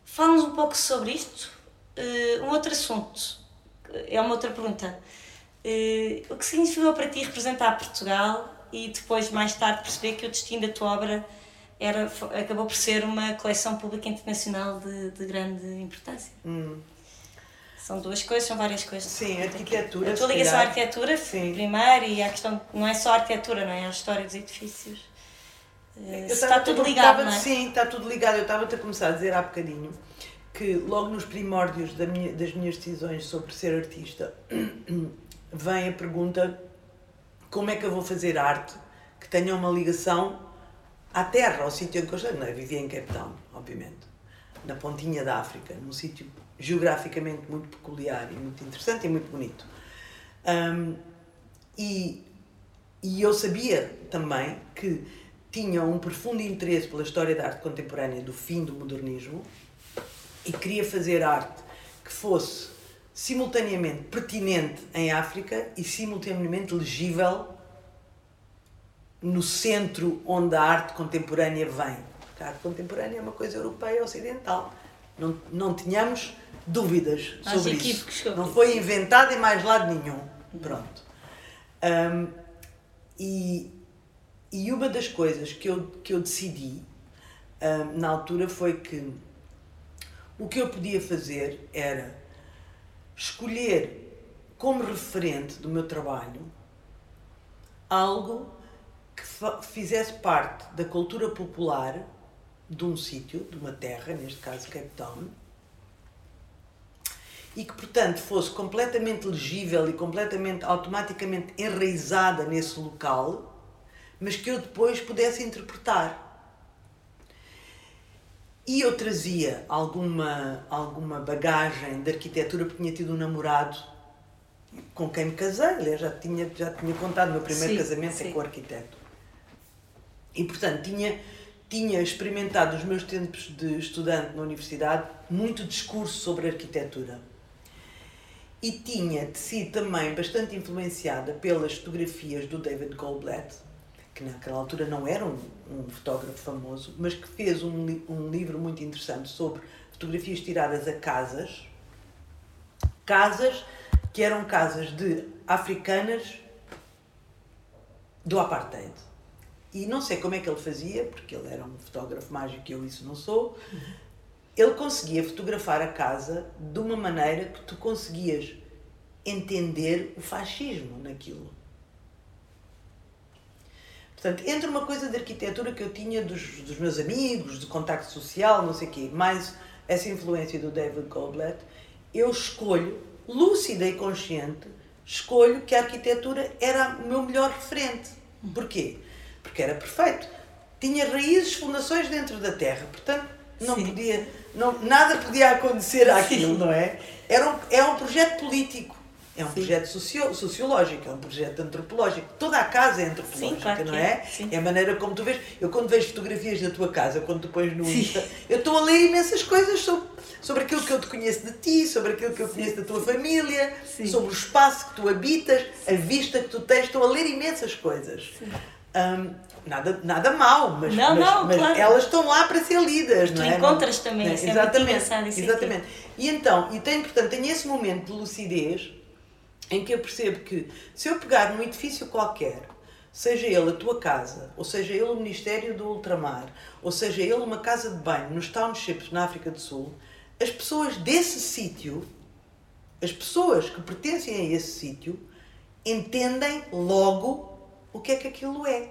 S1: Fala-nos um pouco sobre isto. Eh, um outro assunto, é uma outra pergunta. Eh, o que significou para ti representar Portugal e depois, mais tarde, perceber que o destino da tua obra era, acabou por ser uma coleção pública internacional de, de grande importância? São duas coisas, são várias coisas.
S2: Sim, a arquitetura,
S1: A tua ligação à arquitetura,
S2: Sim.
S1: primeiro, e à questão, não é só a arquitetura, não é? A história dos edifícios. Eh, Está tudo ligado,
S2: tava-
S1: não é?
S2: Sim, está tudo ligado. Eu estava-te a começar a dizer há bocadinho que logo nos primórdios da minha- das minhas decisões sobre ser artista vem a pergunta como é que eu vou fazer arte que tenha uma ligação à terra, ao sítio em que eu estou. Não, eu vivia em Cape Town, obviamente, na pontinha da África, num sítio geograficamente muito peculiar e muito interessante e muito bonito. Hum, e, e eu sabia também que tinha um profundo interesse pela história da arte contemporânea do fim do modernismo e queria fazer arte que fosse simultaneamente pertinente em África e simultaneamente legível no centro onde a arte contemporânea vem. A arte contemporânea é uma coisa europeia ocidental. Não, não tínhamos dúvidas sobre isso. Não foi inventada em mais lado nenhum. Pronto. Um, e, e uma das coisas que eu, que eu decidi um, na altura foi que o que eu podia fazer era escolher como referente do meu trabalho algo que fizesse parte da cultura popular de um sítio, de uma terra, neste caso Cape Town, e que, portanto, fosse completamente legível e completamente automaticamente enraizada nesse local, mas que eu depois pudesse interpretar. E eu trazia alguma, alguma bagagem de arquitetura, porque tinha tido um namorado com quem me casei, já tinha, já tinha contado, o meu primeiro sim, casamento sim. é com o arquiteto. E, portanto, tinha, tinha experimentado os meus tempos de estudante na universidade muito discurso sobre arquitetura. E tinha sido também bastante influenciada pelas fotografias do David Goldblatt, que naquela altura não era um, um fotógrafo famoso, mas que fez um, um livro muito interessante sobre fotografias tiradas a casas, casas que eram casas de africanas do apartheid. E não sei como é que ele fazia, porque ele era um fotógrafo mágico e eu isso não sou. Ele conseguia fotografar a casa de uma maneira que tu conseguias entender o fascismo naquilo. Portanto, entre uma coisa de arquitetura que eu tinha dos, dos meus amigos, de contacto social, não sei o quê, mais essa influência do David Goldblatt, eu escolho, lúcida e consciente, escolho que a arquitetura era o meu melhor referente. Porquê? Porque era perfeito. Tinha raízes, fundações dentro da terra, portanto, não Sim. podia, não, nada podia acontecer àquilo, Sim. não é? Era um, é um projeto político. É um Sim. projeto socio, sociológico, é um projeto antropológico. Toda a casa é antropológica, claro não é? É. é a maneira como tu vês. Eu, quando vejo fotografias da tua casa, quando tu pões no Insta, eu estou a ler imensas coisas sobre, sobre aquilo que eu te conheço de ti, sobre aquilo que eu conheço da tua família, sobre o espaço que tu habitas, a vista que tu tens. Estou a ler imensas coisas. Um, nada, nada mal, mas,
S1: não,
S2: mas,
S1: não,
S2: mas
S1: claro.
S2: elas estão lá para ser lidas,
S1: tu
S2: não é?
S1: encontras também, é, exatamente,
S2: exatamente. E então, e tem, portanto, tem esse momento de lucidez em que eu percebo que se eu pegar num edifício qualquer, seja ele a tua casa, ou seja ele o Ministério do Ultramar, ou seja ele uma casa de banho nos townships na África do Sul, as pessoas desse sítio, as pessoas que pertencem a esse sítio, entendem logo o que é que aquilo é.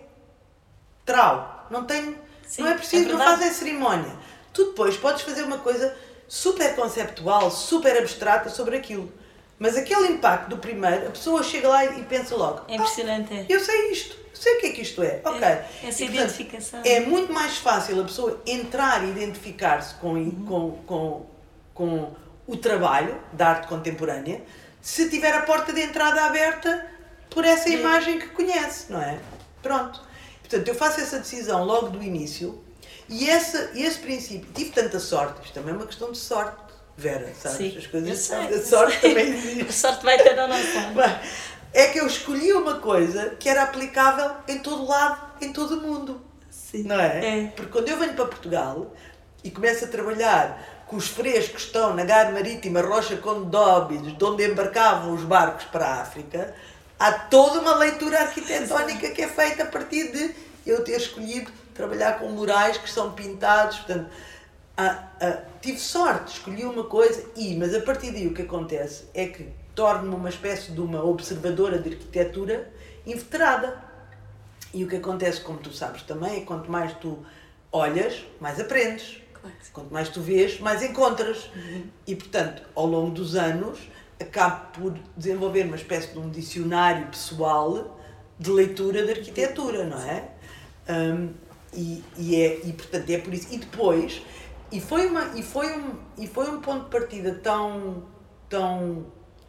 S2: Trau. Não tem. Sim, não é preciso, é não fazem cerimónia. Tu depois podes fazer uma coisa super conceptual, super abstrata sobre aquilo. Mas aquele impacto do primeiro, a pessoa chega lá e pensa logo.
S1: É impressionante.
S2: Ah, eu sei isto, eu sei o que é que isto é. Ok. É,
S1: essa e, portanto, identificação.
S2: É muito mais fácil a pessoa entrar e identificar-se com, uhum. com, com, com o trabalho da arte contemporânea se tiver a porta de entrada aberta por essa é. imagem que conhece, não é? Pronto. Portanto, eu faço essa decisão logo do início e esse, esse princípio, tive tanta sorte, isto também é uma questão de sorte Vera, sabes?
S1: Sim,
S2: As coisas
S1: sei,
S2: a sorte
S1: sei.
S2: também existe.
S1: A sorte vai ter da nossa.
S2: É que eu escolhi uma coisa que era aplicável em todo lado, em todo o mundo.
S1: Sim.
S2: Não é?
S1: é?
S2: Porque quando eu venho para Portugal e começo a trabalhar com os frescos que estão na Gar Marítima Rocha Condóbidos, de onde embarcavam os barcos para a África, há toda uma leitura arquitetónica que é feita a partir de eu ter escolhido trabalhar com murais que são pintados. Portanto, ah, ah, tive sorte, escolhi uma coisa e, mas a partir daí o que acontece é que torno-me uma espécie de uma observadora de arquitetura inveterada. E o que acontece, como tu sabes também, é quanto mais tu olhas, mais aprendes. Quanto mais tu vês, mais encontras.
S1: Uhum.
S2: E, portanto, ao longo dos anos, acabo por desenvolver uma espécie de um dicionário pessoal de leitura de arquitetura, não é? Um, e, e, é, e, portanto, é por isso. E depois e foi, uma, e, foi um, e foi um ponto de partida tão, tão.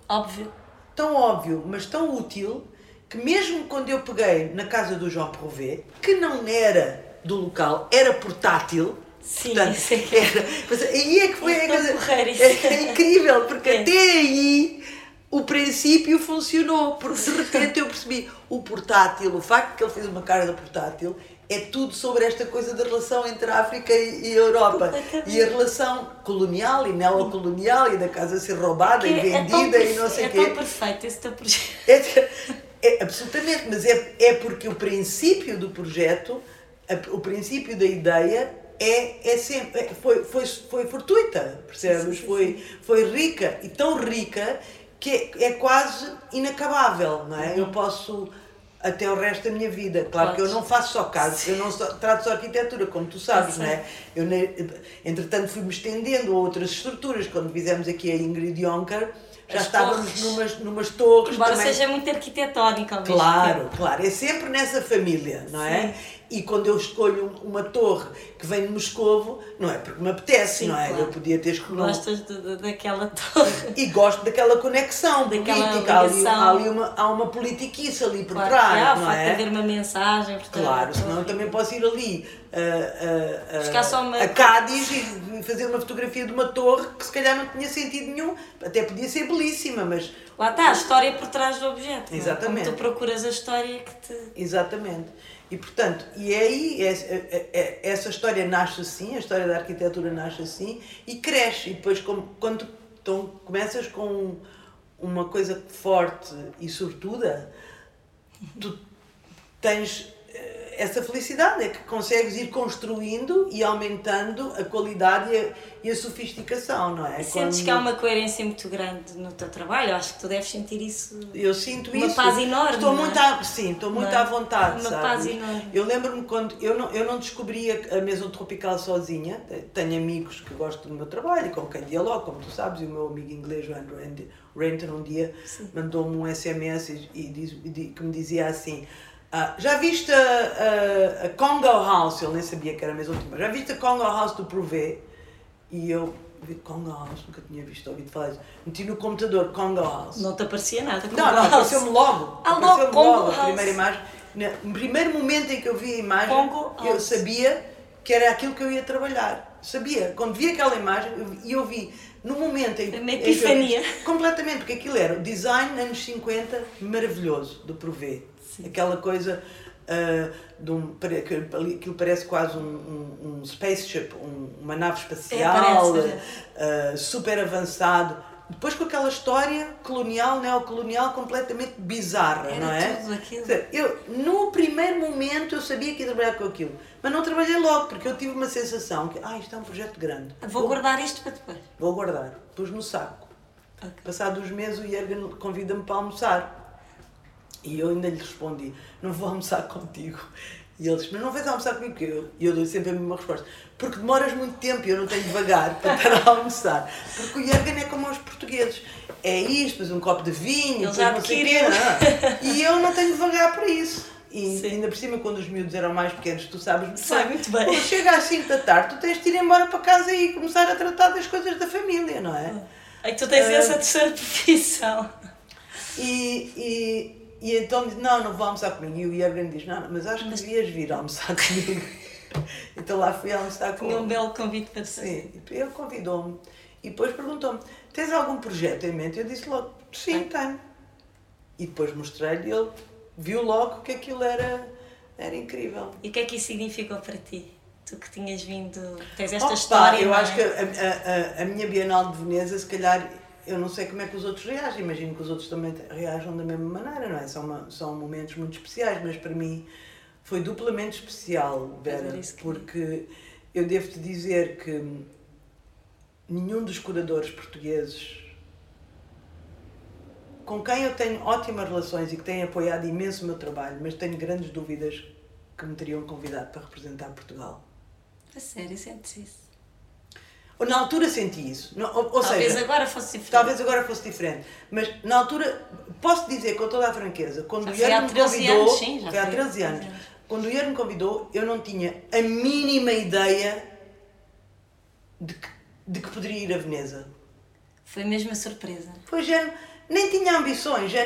S1: Óbvio.
S2: Tão óbvio, mas tão útil, que mesmo quando eu peguei na casa do João Prouvé, que não era do local, era portátil,
S1: Sim,
S2: Portanto,
S1: isso é que-
S2: era, mas aí é que foi coisa- é, é incrível, porque
S1: É.
S2: até aí o princípio funcionou, porque de repente eu percebi o portátil, o facto de que ele fez uma carga portátil, é tudo sobre esta coisa da relação entre a África e, e a Europa. E a relação colonial e neocolonial e da casa ser roubada e
S1: é
S2: vendida e
S1: perfe-
S2: não sei o
S1: É
S2: quê.
S1: tão perfeito esse teu projeto.
S2: É, é, absolutamente, mas é, é porque o princípio do projeto, o princípio da ideia é, é sempre, é- foi, foi, foi fortuita, percebes?
S1: Sim, sim,
S2: foi, foi rica e tão rica que é, é quase inacabável, não é? Eu posso até o resto da minha vida. Claro que eu não faço só casos, eu não só, trato só arquitetura, como tu sabes, não é? Eu, entretanto, fui-me estendendo a outras estruturas. Quando fizemos aqui a Ingrid Jonker, já
S1: As
S2: estávamos
S1: torres.
S2: numas, numas torres
S1: Embora
S2: também.
S1: seja muito mesmo
S2: Claro,
S1: tempo.
S2: claro, é sempre nessa família, não é? E quando eu escolho uma torre que vem de Moscovo, não é porque me apetece,
S1: Sim,
S2: não é?
S1: claro.
S2: Eu podia ter escolhido.
S1: Gostas de- de- daquela torre.
S2: E gosto daquela conexão
S1: Daquela
S2: política, há ali,
S1: ligação.
S2: há ali uma, há uma politiquice ali por
S1: Claro,
S2: trás,
S1: há,
S2: não é?
S1: haver uma mensagem. Portanto,
S2: Claro, senão eu também posso ir ali a, a,
S1: só uma-
S2: a Cádiz e fazer uma fotografia de uma torre que se calhar não tinha sentido nenhum, até podia ser belíssima, mas
S1: Lá está, a história por trás do objeto. não é?
S2: Exatamente.
S1: Como tu procuras a história que te.
S2: Exatamente. E portanto, e é aí, é- é- essa história nasce assim, a história da arquitetura nasce assim e cresce. E depois, quando tu então, começas com uma coisa forte e sortuda, tu tens essa felicidade, é que consegues ir construindo e aumentando a qualidade e a, e a sofisticação, não é?
S1: E sentes
S2: Quando-
S1: que há uma coerência muito grande no teu trabalho. Acho que tu deves sentir isso.
S2: Eu sinto
S1: Uma
S2: isso.
S1: paz enorme,
S2: Estou
S1: é?
S2: muito à, sim, estou muito
S1: é?
S2: à vontade,
S1: Uma paz enorme.
S2: Eu lembro-me quando eu não, eu não descobria a Maison Tropical sozinha. Tenho amigos que gostam do meu trabalho e com quem dialogo, como tu sabes, e o meu amigo inglês, o Andrew Renton, um dia mandou-me um SMS e, e diz- e que me dizia assim. "Ah, já viste a, a, a Congo House? Ele nem sabia que era a Maison Tropical. Já viste a Congo House do Provê? E eu vi Congo House, nunca tinha visto, ouvido falar disso. Meti no computador Congo House.
S1: Não te aparecia nada. como
S2: Não, não, apareceu-me logo.
S1: Ah, logo,
S2: apareceu-me
S1: Congo
S2: logo a primeira imagem. No primeiro momento em que eu vi a imagem,
S1: Congo
S2: eu
S1: House.
S2: sabia que era aquilo que eu ia trabalhar. Sabia. Quando vi aquela imagem, eu e eu vi no momento em,
S1: uma
S2: em que eu-
S1: epifania.
S2: completamente, porque aquilo era o design anos 50 maravilhoso do Provê. Aquela coisa ah, de um, aquilo parece quase um, um, um spaceship, um- uma nave espacial,
S1: parece,
S2: ah, super avançado. Depois com aquela história colonial, neocolonial, completamente bizarra,
S1: Era
S2: não é?
S1: tudo aquilo.
S2: Eu, no primeiro momento eu sabia que ia trabalhar com aquilo, mas não trabalhei logo, porque eu tive uma sensação que, ah, isto é um projeto grande.
S1: Vou guardar isto para depois.
S2: Vou guardar. Pus no saco. Passados uns meses o Jürgen convida-me para almoçar. E eu ainda lhe respondi, não vou almoçar contigo. E ele disse, mas não vais almoçar comigo? Porque eu- E eu dei sempre a mesma resposta. Porque demoras muito tempo e eu não tenho devagar para estar a almoçar. Porque o Jürgen é como os portugueses. É isto, depois um copo de vinho,
S1: Ele
S2: depois
S1: já
S2: não sei quê, não. E eu não tenho devagar para isso. E
S1: Sim.
S2: ainda por cima, quando os miúdos eram mais pequenos, tu sabes muito
S1: Sei
S2: bem.
S1: muito bem.
S2: Quando chega às 5 da tarde, tu tens de ir embora para casa e começar a tratar das coisas da família, não é?
S1: É que tu tens
S2: Ah.
S1: essa terceira profissão.
S2: E, e, e então diz, não, não vou almoçar comigo. E o Jürgen diz, não, mas acho que devias vir almoçar comigo. então lá fui almoçar com
S1: Tinha um
S2: ele.
S1: belo convite para fazer.
S2: Sim, ele convidou-me. E depois perguntou-me, tens algum projeto em mente? Eu disse logo, sim, tenho. E depois mostrei-lhe e ele viu logo que aquilo era, era incrível.
S1: E o que é que isso significou para ti? Tu que tinhas vindo, tens esta
S2: Opa,
S1: história.
S2: Eu
S1: não é?
S2: acho que a, a, a, a minha Bienal de Veneza, se calhar, eu não sei como é que os outros reagem, imagino que os outros também reajam da mesma maneira, não é? São, uma- são momentos muito especiais, mas para mim foi duplamente especial, Vera, porque eu devo-te dizer que nenhum dos curadores portugueses com quem eu tenho ótimas relações e que têm apoiado imenso o meu trabalho, mas tenho grandes dúvidas que me teriam convidado para representar Portugal.
S1: A sério, sentes isso?
S2: Na altura senti isso. Ou, ou
S1: Talvez
S2: seja,
S1: agora fosse diferente.
S2: talvez agora fosse diferente. Mas na altura, posso dizer com toda a franqueza, quando
S1: Já
S2: o
S1: há
S2: me
S1: 13
S2: convidou.
S1: anos, sim, já
S2: foi há
S1: foi há
S2: 13
S1: 13
S2: anos.
S1: anos.
S2: Quando o Ian me convidou, eu não tinha a mínima ideia de que, de que poderia ir a Veneza.
S1: Foi mesmo a surpresa.
S2: Foi já, nem tinha ambições, já,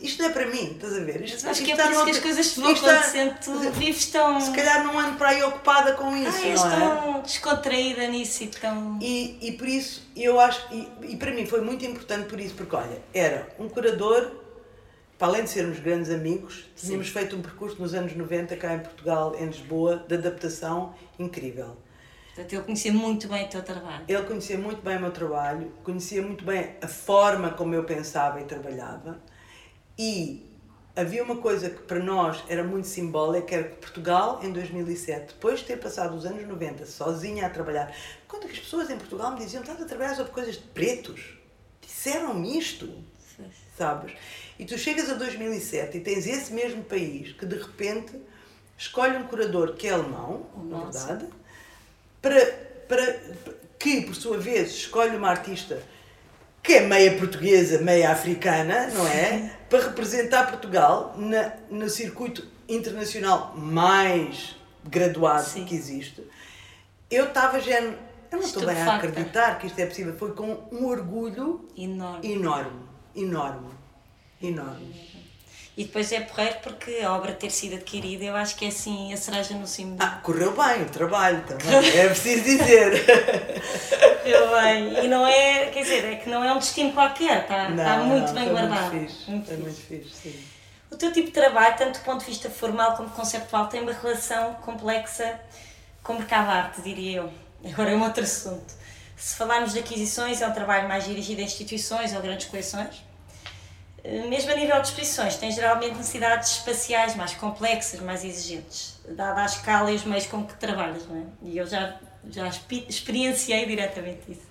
S2: isto não é para mim, estás a ver? Isto,
S1: Acho que é por isso
S2: está
S1: que as coisas te vão acontecendo, tu vives tão.
S2: Se calhar não ando para aí ocupada com isso,
S1: Ai, és
S2: não é?
S1: tão descontraída nisso e tão.
S2: E, e por isso, eu acho, e, e para mim foi muito importante por isso, porque olha, era um curador, para além de sermos grandes amigos, tínhamos feito um percurso nos anos 90 cá em Portugal, em Lisboa, de adaptação incrível.
S1: Portanto, eu conhecia muito bem o teu trabalho.
S2: Ele conhecia muito bem o meu trabalho, conhecia muito bem a forma como eu pensava e trabalhava, e havia uma coisa que para nós era muito simbólica, era que Portugal, em 2007, depois de ter passado os anos 90 sozinha a trabalhar, quando as pessoas em Portugal me diziam, estás a trabalhar sobre coisas de pretos? Disseram-me isto, sabes? E tu chegas a 2007 e tens esse mesmo país que de repente escolhe um curador que é alemão, na verdade, para, para, que por sua vez escolhe uma artista que é meia portuguesa, meia africana, não é? Para representar Portugal na, no circuito internacional mais graduado
S1: Sim.
S2: que existe. Eu estava já. Eu não estou bem a acreditar que isto é possível. Foi com um orgulho
S1: Enorme.
S2: enorme, enorme, enorme.
S1: E depois é porreiro porque a obra ter sido adquirida, eu acho que é assim a cereja no cimo
S2: Ah, correu bem o trabalho também, é preciso dizer.
S1: Eu bem. E não é, quer dizer, é que não é um destino qualquer, está,
S2: Não,
S1: está muito
S2: não,
S1: bem guardado.
S2: Muito fixe,
S1: Muito fixe.
S2: muito fixe, sim.
S1: O teu tipo de trabalho, tanto do ponto de vista formal como conceptual, tem uma relação complexa com o mercado de arte, diria eu. Agora é um outro assunto. Se falarmos de aquisições, é um trabalho mais dirigido a instituições ou grandes coleções. Eh, Mesmo a nível de exposições, tem geralmente necessidades espaciais mais complexas, mais exigentes, dada a escala e os meios com que trabalhas, não é? E eu já, já experienciei diretamente isso.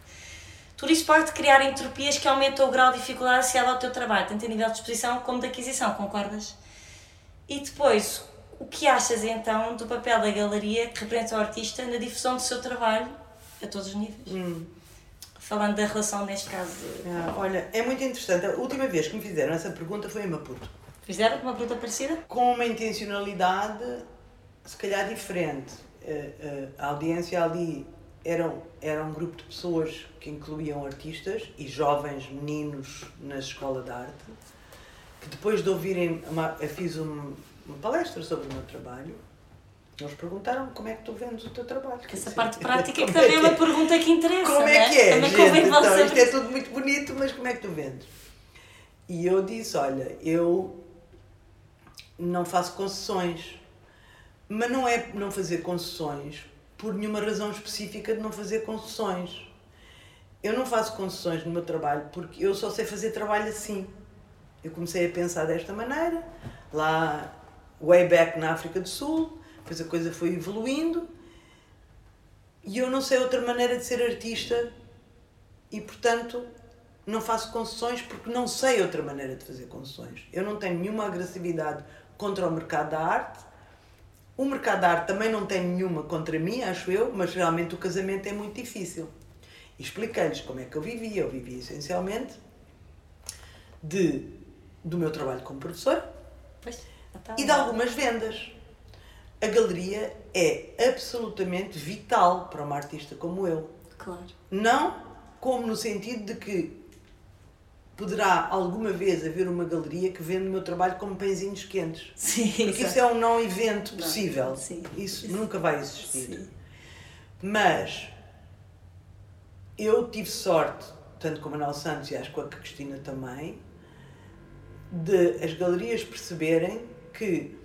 S1: Tudo isso pode criar entropias que aumentam o grau de dificuldade associado ao teu trabalho, tanto a nível de exposição como de aquisição, concordas? E depois, o que achas então do papel da galeria que representa o artista na difusão do seu trabalho a todos os níveis?
S2: Hum.
S1: Falando da relação, neste caso,
S2: Ah, olha, é muito interessante. A última vez que me fizeram essa pergunta foi em Maputo.
S1: fizeram uma pergunta parecida?
S2: Com uma intencionalidade, se calhar, diferente. Eh, eh, A audiência ali era, era um grupo de pessoas que incluíam artistas e jovens meninos na escola de arte, que depois de ouvirem, uma, eu fiz um- uma palestra sobre o meu trabalho, eles perguntaram como é que tu vendes o teu trabalho.
S1: Essa
S2: Quer
S1: parte prática que
S2: como
S1: também é
S2: que
S1: uma pergunta que interessa.
S2: Como
S1: não
S2: é que é,
S1: Também
S2: gente?
S1: convém
S2: Então,
S1: saber.
S2: isto é tudo muito bonito, mas como é que tu vendes? E eu disse, olha, eu não faço concessões. Mas não é não fazer concessões por nenhuma razão específica de não fazer concessões. Eu não faço concessões no meu trabalho porque eu só sei fazer trabalho assim. Eu comecei a pensar desta maneira, lá, way back na África do Sul, depois a coisa foi evoluindo e eu não sei outra maneira de ser artista e, portanto, não faço concessões porque não sei outra maneira de fazer concessões. Eu não tenho nenhuma agressividade contra o mercado da arte. O mercado da arte também não tem nenhuma contra mim, acho eu, mas realmente o casamento é muito difícil. Expliquei-lhes como é que eu vivia. Eu vivia essencialmente de, do meu trabalho como professora
S1: Pois, então,
S2: e de algumas vendas. A galeria é absolutamente vital para uma artista como eu.
S1: Claro.
S2: Não como no sentido de que poderá alguma vez haver uma galeria que vende o meu trabalho como pãezinhos quentes.
S1: Sim,
S2: Porque isso é um não evento
S1: Não,
S2: possível.
S1: sim.
S2: Isso nunca vai existir.
S1: Sim.
S2: Mas eu tive sorte, tanto com a Manuel Santos e acho que com a Cristina também, de as galerias perceberem que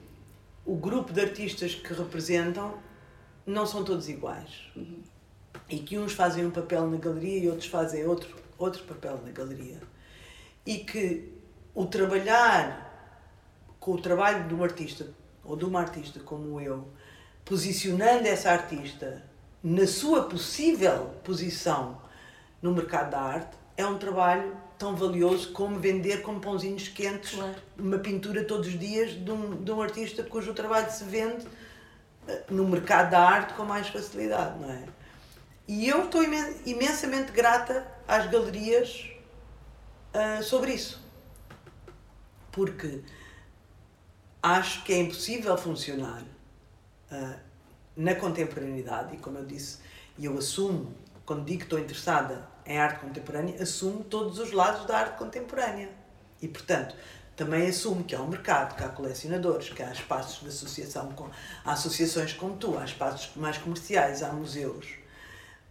S2: o grupo de artistas que representam não são todos iguais. E que uns fazem um papel na galeria e outros fazem outro, outro papel na galeria. E que o trabalhar com o trabalho de um artista ou de uma artista como eu, posicionando essa artista na sua possível posição no mercado da arte, é um trabalho tão valioso como vender como pãozinhos quentes
S1: Claro.
S2: uma pintura todos os dias de um, de um artista cujo trabalho se vende eh, no mercado da arte com mais facilidade, não é? E eu estou imen- imensamente grata às galerias ah, sobre isso. Porque acho que é impossível funcionar ah, na contemporaneidade, e como eu disse, e eu assumo, quando digo que estou interessada em arte contemporânea, assumo todos os lados da arte contemporânea. E, portanto, também assumo que há um mercado, que há colecionadores, que há espaços de associação, com, há associações como tu, há espaços mais comerciais, há museus.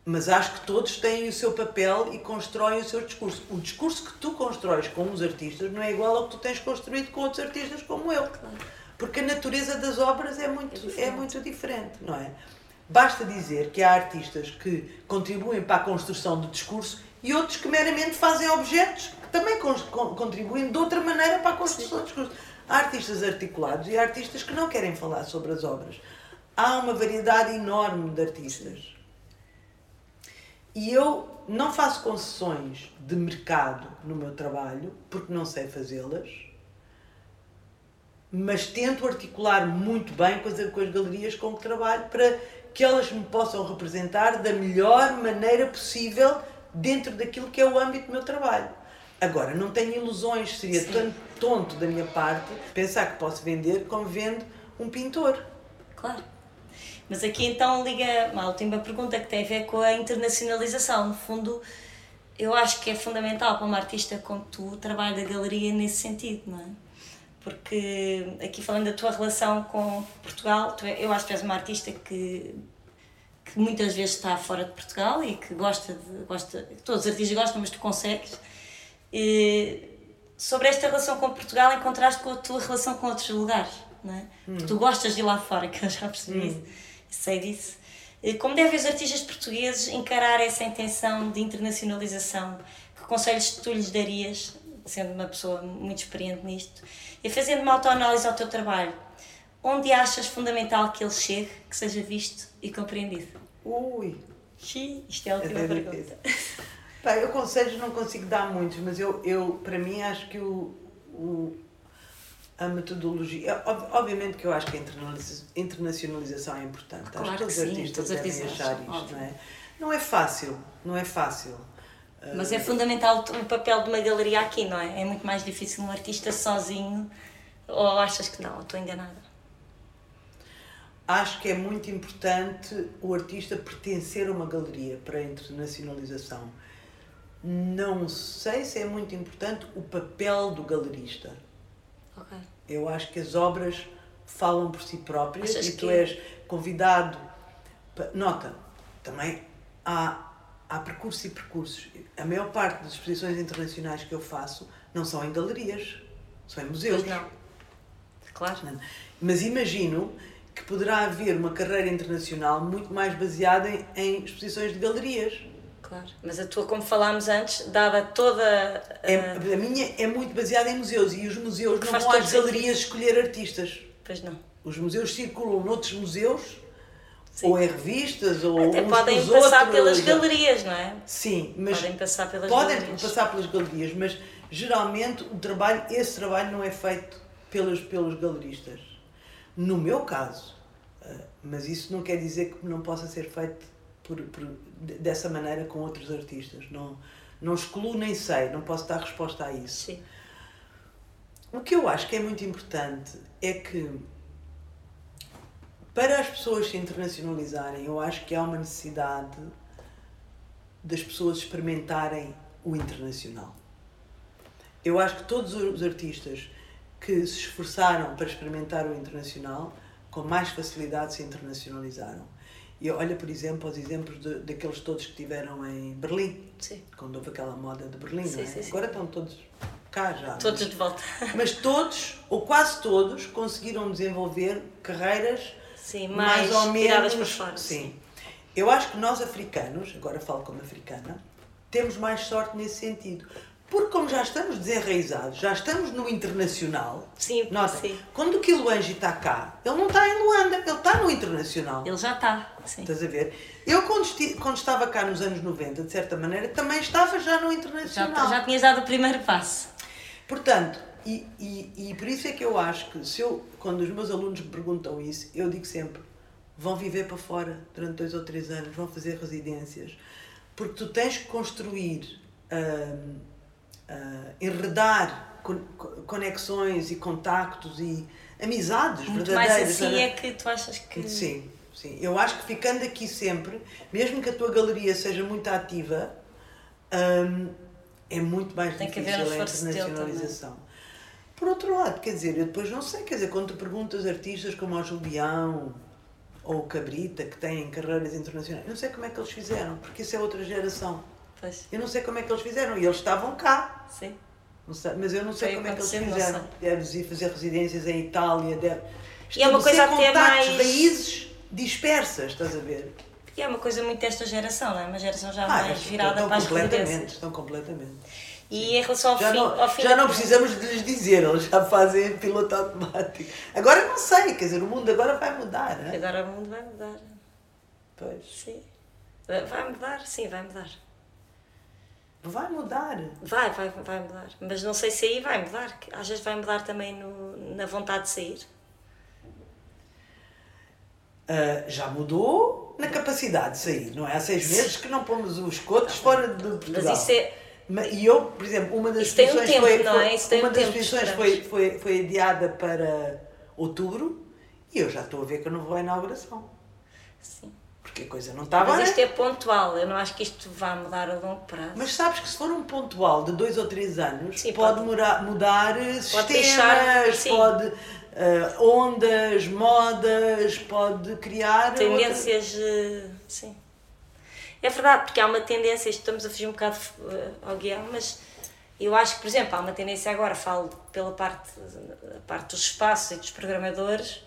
S2: Mas acho que todos têm o seu papel e constroem o seu discurso. O discurso que tu constróis com os artistas não é igual ao que tu tens construído com outros artistas como eu. Porque a natureza das obras é muito, é, é muito diferente, não é? Basta dizer que há artistas que contribuem para a construção do discurso e outros que meramente fazem objetos que também contribuem de outra maneira para a construção do discurso. Há artistas articulados e há artistas que não querem falar sobre as obras. Há uma variedade enorme de artistas. E eu não faço concessões de mercado no meu trabalho, porque não sei fazê-las, mas tento articular muito bem com as, com as galerias com que trabalho para que elas me possam representar da melhor maneira possível dentro daquilo que é o âmbito do meu trabalho. Agora, não tenho ilusões, seria tanto tonto da minha parte pensar que posso vender como vendo um pintor.
S1: Claro. Mas aqui então liga uma última pergunta que tem a ver com a internacionalização. No fundo, eu acho que é fundamental para uma artista como tu o trabalho da galeria nesse sentido, não é? Porque aqui falando da tua relação com Portugal, tu, é, eu acho que és uma artista que que muitas vezes está fora de Portugal e que gosta de. Gosta, todos os artistas gostam, mas tu consegues. E, sobre esta relação com Portugal em contraste com a tua relação com outros lugares, não é? Hum. tu gostas de ir lá fora, que eu já percebi hum. isso, sei disso. Como devem os artistas portugueses encarar essa intenção de internacionalização? Que conselhos tu lhes darias, sendo uma pessoa muito experiente nisto, e fazendo uma autoanálise ao teu trabalho? Onde achas fundamental que ele chegue, que seja visto e
S2: compreendido?Ui!
S1: Xiii, isto é a última é pergunta.
S2: Pá, eu conselhos não consigo dar muitos, mas eu, eu para mim, acho que o, o, a metodologia. Obviamente que eu acho que a internacionalização é importante.
S1: Claro
S2: acho que
S1: todos os artistas
S2: devem achar isto, não é? Não é fácil, não é fácil.
S1: Mas é fundamental o papel de uma galeria aqui, não é? É muito mais difícil um artista sozinho. Ou achas que não? Estou enganada?
S2: acho que é muito importante o artista pertencer a uma galeria para a internacionalização. Não sei se é muito importante o papel do galerista.
S1: Okay.
S2: Eu acho que as obras falam por si próprias
S1: Achas
S2: e tu que... és convidado. Para... Nota, também há, há percursos e percursos. A maior parte das exposições internacionais que eu faço não são em galerias, são em museus.
S1: Pois não. Claro.
S2: Mas imagino que poderá haver uma carreira internacional muito mais baseada em, em exposições de galerias.
S1: Claro, mas a tua, como falámos antes, dada toda.
S2: A... É, a minha é muito baseada em museus e os museus não vão às galerias escolher artistas.
S1: Pois não.
S2: Os museus circulam noutros museus, Sim. ou em revistas, ou
S1: Até podem passar outros, pelas galerias, não é?
S2: Sim, mas.
S1: Podem passar pelas
S2: podem
S1: galerias.
S2: passar pelas galerias, mas geralmente o trabalho, esse trabalho não é feito pelos, pelos galeristas no meu caso. Uh, mas isso não quer dizer que não possa ser feito por, por, dessa maneira com outros artistas. Não, não excluo nem sei, não posso dar resposta a isso.
S1: Sim.
S2: O que eu acho que é muito importante é que para as pessoas se internacionalizarem, eu acho que há uma necessidade das pessoas experimentarem o internacional. Eu acho que todos os artistas que se esforçaram para experimentar o internacional, com mais facilidade se internacionalizaram. E olha, por exemplo, os exemplos de, daqueles todos que tiveram em Berlim,
S1: sim.
S2: quando houve aquela moda de Berlim,
S1: sim,
S2: não é?
S1: Sim,
S2: Agora estão todos cá já.
S1: Todos mas, de volta.
S2: Mas todos, ou quase todos, conseguiram desenvolver carreiras
S1: sim, mais, mais ou menos. Para fora,
S2: sim. Eu acho que nós africanos, agora falo como africana, temos mais sorte nesse sentido. Porque como já estamos desenraizados, já estamos no internacional.
S1: Sim,
S2: nota,
S1: sim.
S2: Quando o Quiluange está cá, ele não está em Luanda, ele está no internacional.
S1: Ele já está, sim.
S2: Estás a ver? Eu quando, esti quando estava cá nos anos 90, de certa maneira, também estava já no internacional.
S1: Já, já tinhas dado o primeiro passo.
S2: Portanto, e, e, e por isso é que eu acho que se eu, quando os meus alunos me perguntam isso, eu digo sempre, vão viver para fora durante dois ou três anos, vão fazer residências, porque tu tens que construir... Hum, uh, enredar conexões e contactos e amizades
S1: Muito
S2: verdadeiras.
S1: mais assim é que tu achas que...
S2: Sim, sim. Eu acho que ficando aqui sempre, mesmo que a tua galeria seja muito ativa, um, é muito mais
S1: Tem
S2: difícil
S1: a
S2: internacionalização. Por outro lado, quer dizer, eu depois não sei, quer dizer, quando tu perguntas artistas como o Julião ou o Cabrita, que têm carreiras internacionais, eu não sei como é que eles fizeram, porque isso é outra geração.
S1: Pois.
S2: Eu não sei como é que eles fizeram, e eles estavam cá.
S1: Sim.
S2: Sei, mas eu não sei
S1: Foi
S2: como é que eles fizeram. Deves ir fazer residências em Itália, deve...
S1: E é uma coisa até mais-
S2: raízes dispersas, estás a ver?
S1: E é uma coisa muito desta geração, não é? Uma geração já
S2: Ah,
S1: mais virada
S2: estão
S1: para as
S2: completamente,
S1: residências.
S2: estão completamente.
S1: E em relação ao
S2: Já
S1: fim,
S2: não,
S1: ao fim
S2: já não precisamos de lhes dizer, eles já fazem piloto automático. Agora não sei, quer dizer, o mundo agora vai mudar, não é?
S1: Agora o mundo vai mudar.
S2: Pois.
S1: Sim. Vai mudar, sim, vai mudar.
S2: Vai mudar.
S1: Vai, vai, vai mudar. Mas não sei se aí vai mudar. Às vezes vai mudar também no, na vontade de sair.
S2: Ah, já mudou na capacidade de sair, não é? Há seis meses que não pomos os cotos fora de Portugal.
S1: Mas isso é.
S2: E eu, por exemplo, uma das
S1: um
S2: exposições foi,
S1: é?
S2: Uma
S1: um
S2: das exposições foi, foi, foi adiada para outubro e eu já estou a ver que eu não vou à inauguração.
S1: Sim.
S2: Porque a coisa não está
S1: Mas
S2: bem.
S1: isto é pontual. Eu não acho que isto vá mudar a longo prazo.
S2: Mas sabes que se for um pontual de dois ou três anos,
S1: Sim,
S2: pode,
S1: pode-
S2: mudar, mudar eh, sistemas,
S1: deixar-
S2: pode eh, ondas, modas, pode criar outra-
S1: Tendências. eh, Sim. É verdade, porque há uma tendência, estamos a fugir um bocado eh, ao guião, mas eu acho que, por exemplo, há uma tendência agora, falo pela parte, parte dos espaços e dos programadores,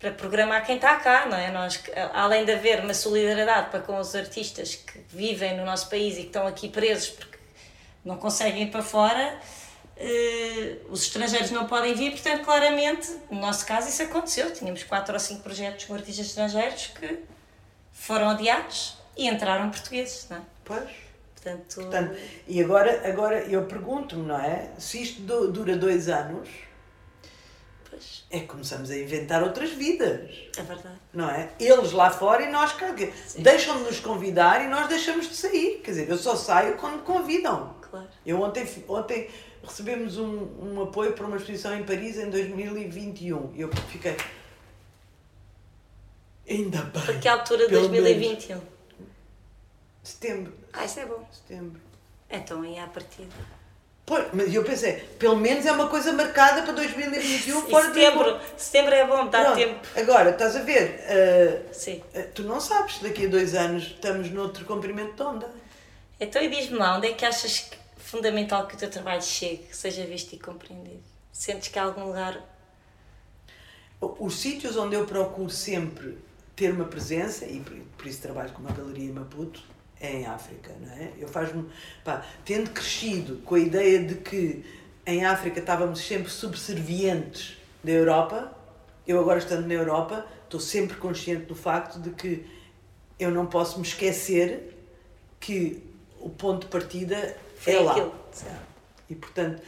S1: para programar quem está cá, não é? Nós, além de haver uma solidariedade para com os artistas que vivem no nosso país e que estão aqui presos porque não conseguem ir para fora, eh, os estrangeiros não podem vir, portanto, claramente, no nosso caso, isso aconteceu. Tínhamos quatro ou cinco projetos com artistas estrangeiros que foram adiados e entraram portugueses, não é?
S2: Pois.
S1: Portanto,
S2: Portanto, e agora, agora eu pergunto-me, não é? Se isto du- dura dois anos,
S1: pois,
S2: é que começamos a inventar outras vidas.
S1: é verdade.
S2: Não é? Eles lá fora e nós cá. Deixam de nos convidar e nós deixamos de sair. Quer dizer, eu só saio quando me convidam.
S1: Claro.
S2: Eu ontem, ontem recebemos um, um apoio para uma exposição em Paris em 2021 e eu fiquei. Ainda bem.
S1: Para que altura de
S2: Pelo
S1: 2021?
S2: Setembro.
S1: Ah, isso é bom.
S2: Setembro.
S1: Então aí à partida.
S2: Pois, mas eu pensei, pelo menos é uma coisa marcada para 2021
S1: E
S2: fora de
S1: setembro, setembro é bom, dá
S2: Pronto.
S1: tempo.
S2: Agora, estás a ver? ah,
S1: Sim.
S2: ah, tu não sabes daqui a dois anos estamos noutro comprimento de onda.
S1: Então e diz-me lá, onde é que achas que fundamental que o teu trabalho chegue, que seja visto e compreendido? Sentes que há algum lugar.
S2: Os sítios onde eu procuro sempre ter uma presença, e por, isso trabalho com uma galeria em Maputo, em África, não é? Eu faz-me, tendo crescido com a ideia de que em África estávamos sempre subservientes da Europa, eu agora estando na Europa, estou sempre consciente do facto de que eu não posso me esquecer que o ponto de partida
S1: Foi
S2: é lá.
S1: aquilo.
S2: E portanto,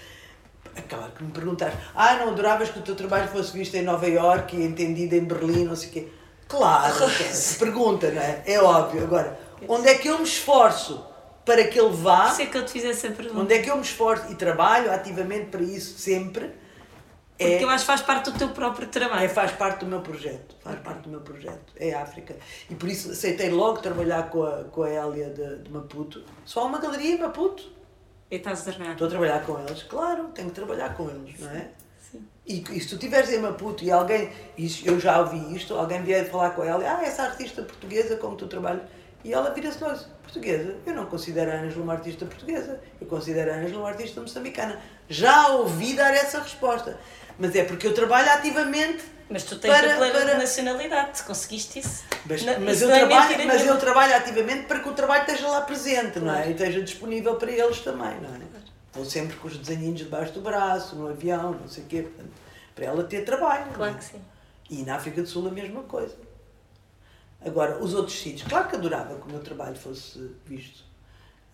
S2: é claro que me perguntaste, ah, não adoravas que o teu trabalho fosse visto em Nova Iorque e entendido em Berlim, não sei o quê. Claro, se pergunta, não é? É óbvio. Agora, onde é que eu me esforço para que ele vá?
S1: Sei que eu te fiz essa pergunta.
S2: Onde é que eu me esforço e trabalho ativamente para isso sempre?
S1: Porque
S2: É,
S1: eu acho que faz parte do teu próprio
S2: é,
S1: trabalho.
S2: faz parte do meu projeto. Faz parte do meu projeto. É a África. E por isso aceitei logo trabalhar com a, com a Hélia de, de Maputo. Só uma galeria em Maputo.
S1: E estás a trabalhar.
S2: Estou a trabalhar com eles. Claro, tenho que trabalhar com eles, não é?
S1: Sim.
S2: E, e se tu estiveres em Maputo e alguém, eu já ouvi isto, alguém vier falar com ela, ah, essa artista portuguesa, como tu trabalhas, e ela vira-se logo, portuguesa, eu não considero a Ângela uma artista portuguesa, eu considero a Ângela uma artista moçambicana. Já ouvi dar essa resposta, mas é porque eu trabalho ativamente,
S1: Mas tu tens
S2: Para-
S1: a plena
S2: para-
S1: nacionalidade, conseguiste isso.
S2: mas,
S1: Não-
S2: mas
S1: isso
S2: eu,
S1: é
S2: trabalho, mas eu trabalho ativamente para que o trabalho esteja lá presente, não é? E esteja disponível para eles também, não é? Vou sempre com os desenhinhos debaixo do braço, no avião, não sei o quê, portanto, para ela ter trabalho. não
S1: Claro
S2: é?
S1: que sim.
S2: E na África do Sul a mesma coisa. Agora, os outros sítios, claro que adorava que o meu trabalho fosse visto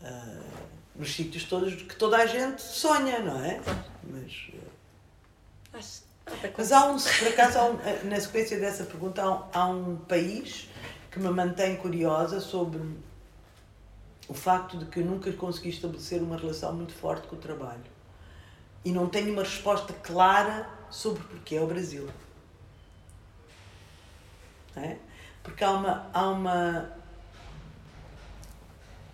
S2: ah, nos sítios todos que toda a gente sonha, não é? Mas, ah,
S1: Acho- até
S2: mas há um, por acaso, um, ah, na sequência dessa pergunta, há um, há um país que me mantém curiosa sobre o facto de que eu nunca consegui estabelecer uma relação muito forte com o trabalho. E não tenho uma resposta clara sobre porquê é o Brasil. Não é? Porque há uma. Há uma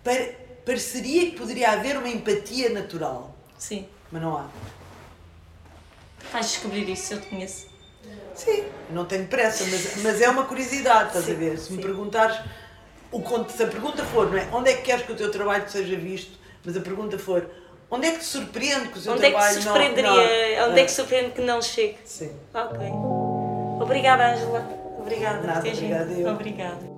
S2: pare- pareceria que poderia haver uma empatia natural,
S1: Sim.
S2: mas não há.
S1: Vais descobrir isso se eu te conheço.
S2: Sim, não tenho pressa, mas, mas é uma curiosidade, estás a ver? Se me perguntares, o, se a pergunta for, não é? Onde é que queres que o teu trabalho seja visto? Mas a pergunta for, onde é que te surpreende que o teu
S1: onde
S2: trabalho
S1: é que
S2: não, não,
S1: Onde é que te surpreende que não chegue?
S2: Sim.
S1: Ok. Obrigada, Ângela. Obrigada. Vindo.
S2: obrigada eu.
S1: Obrigada.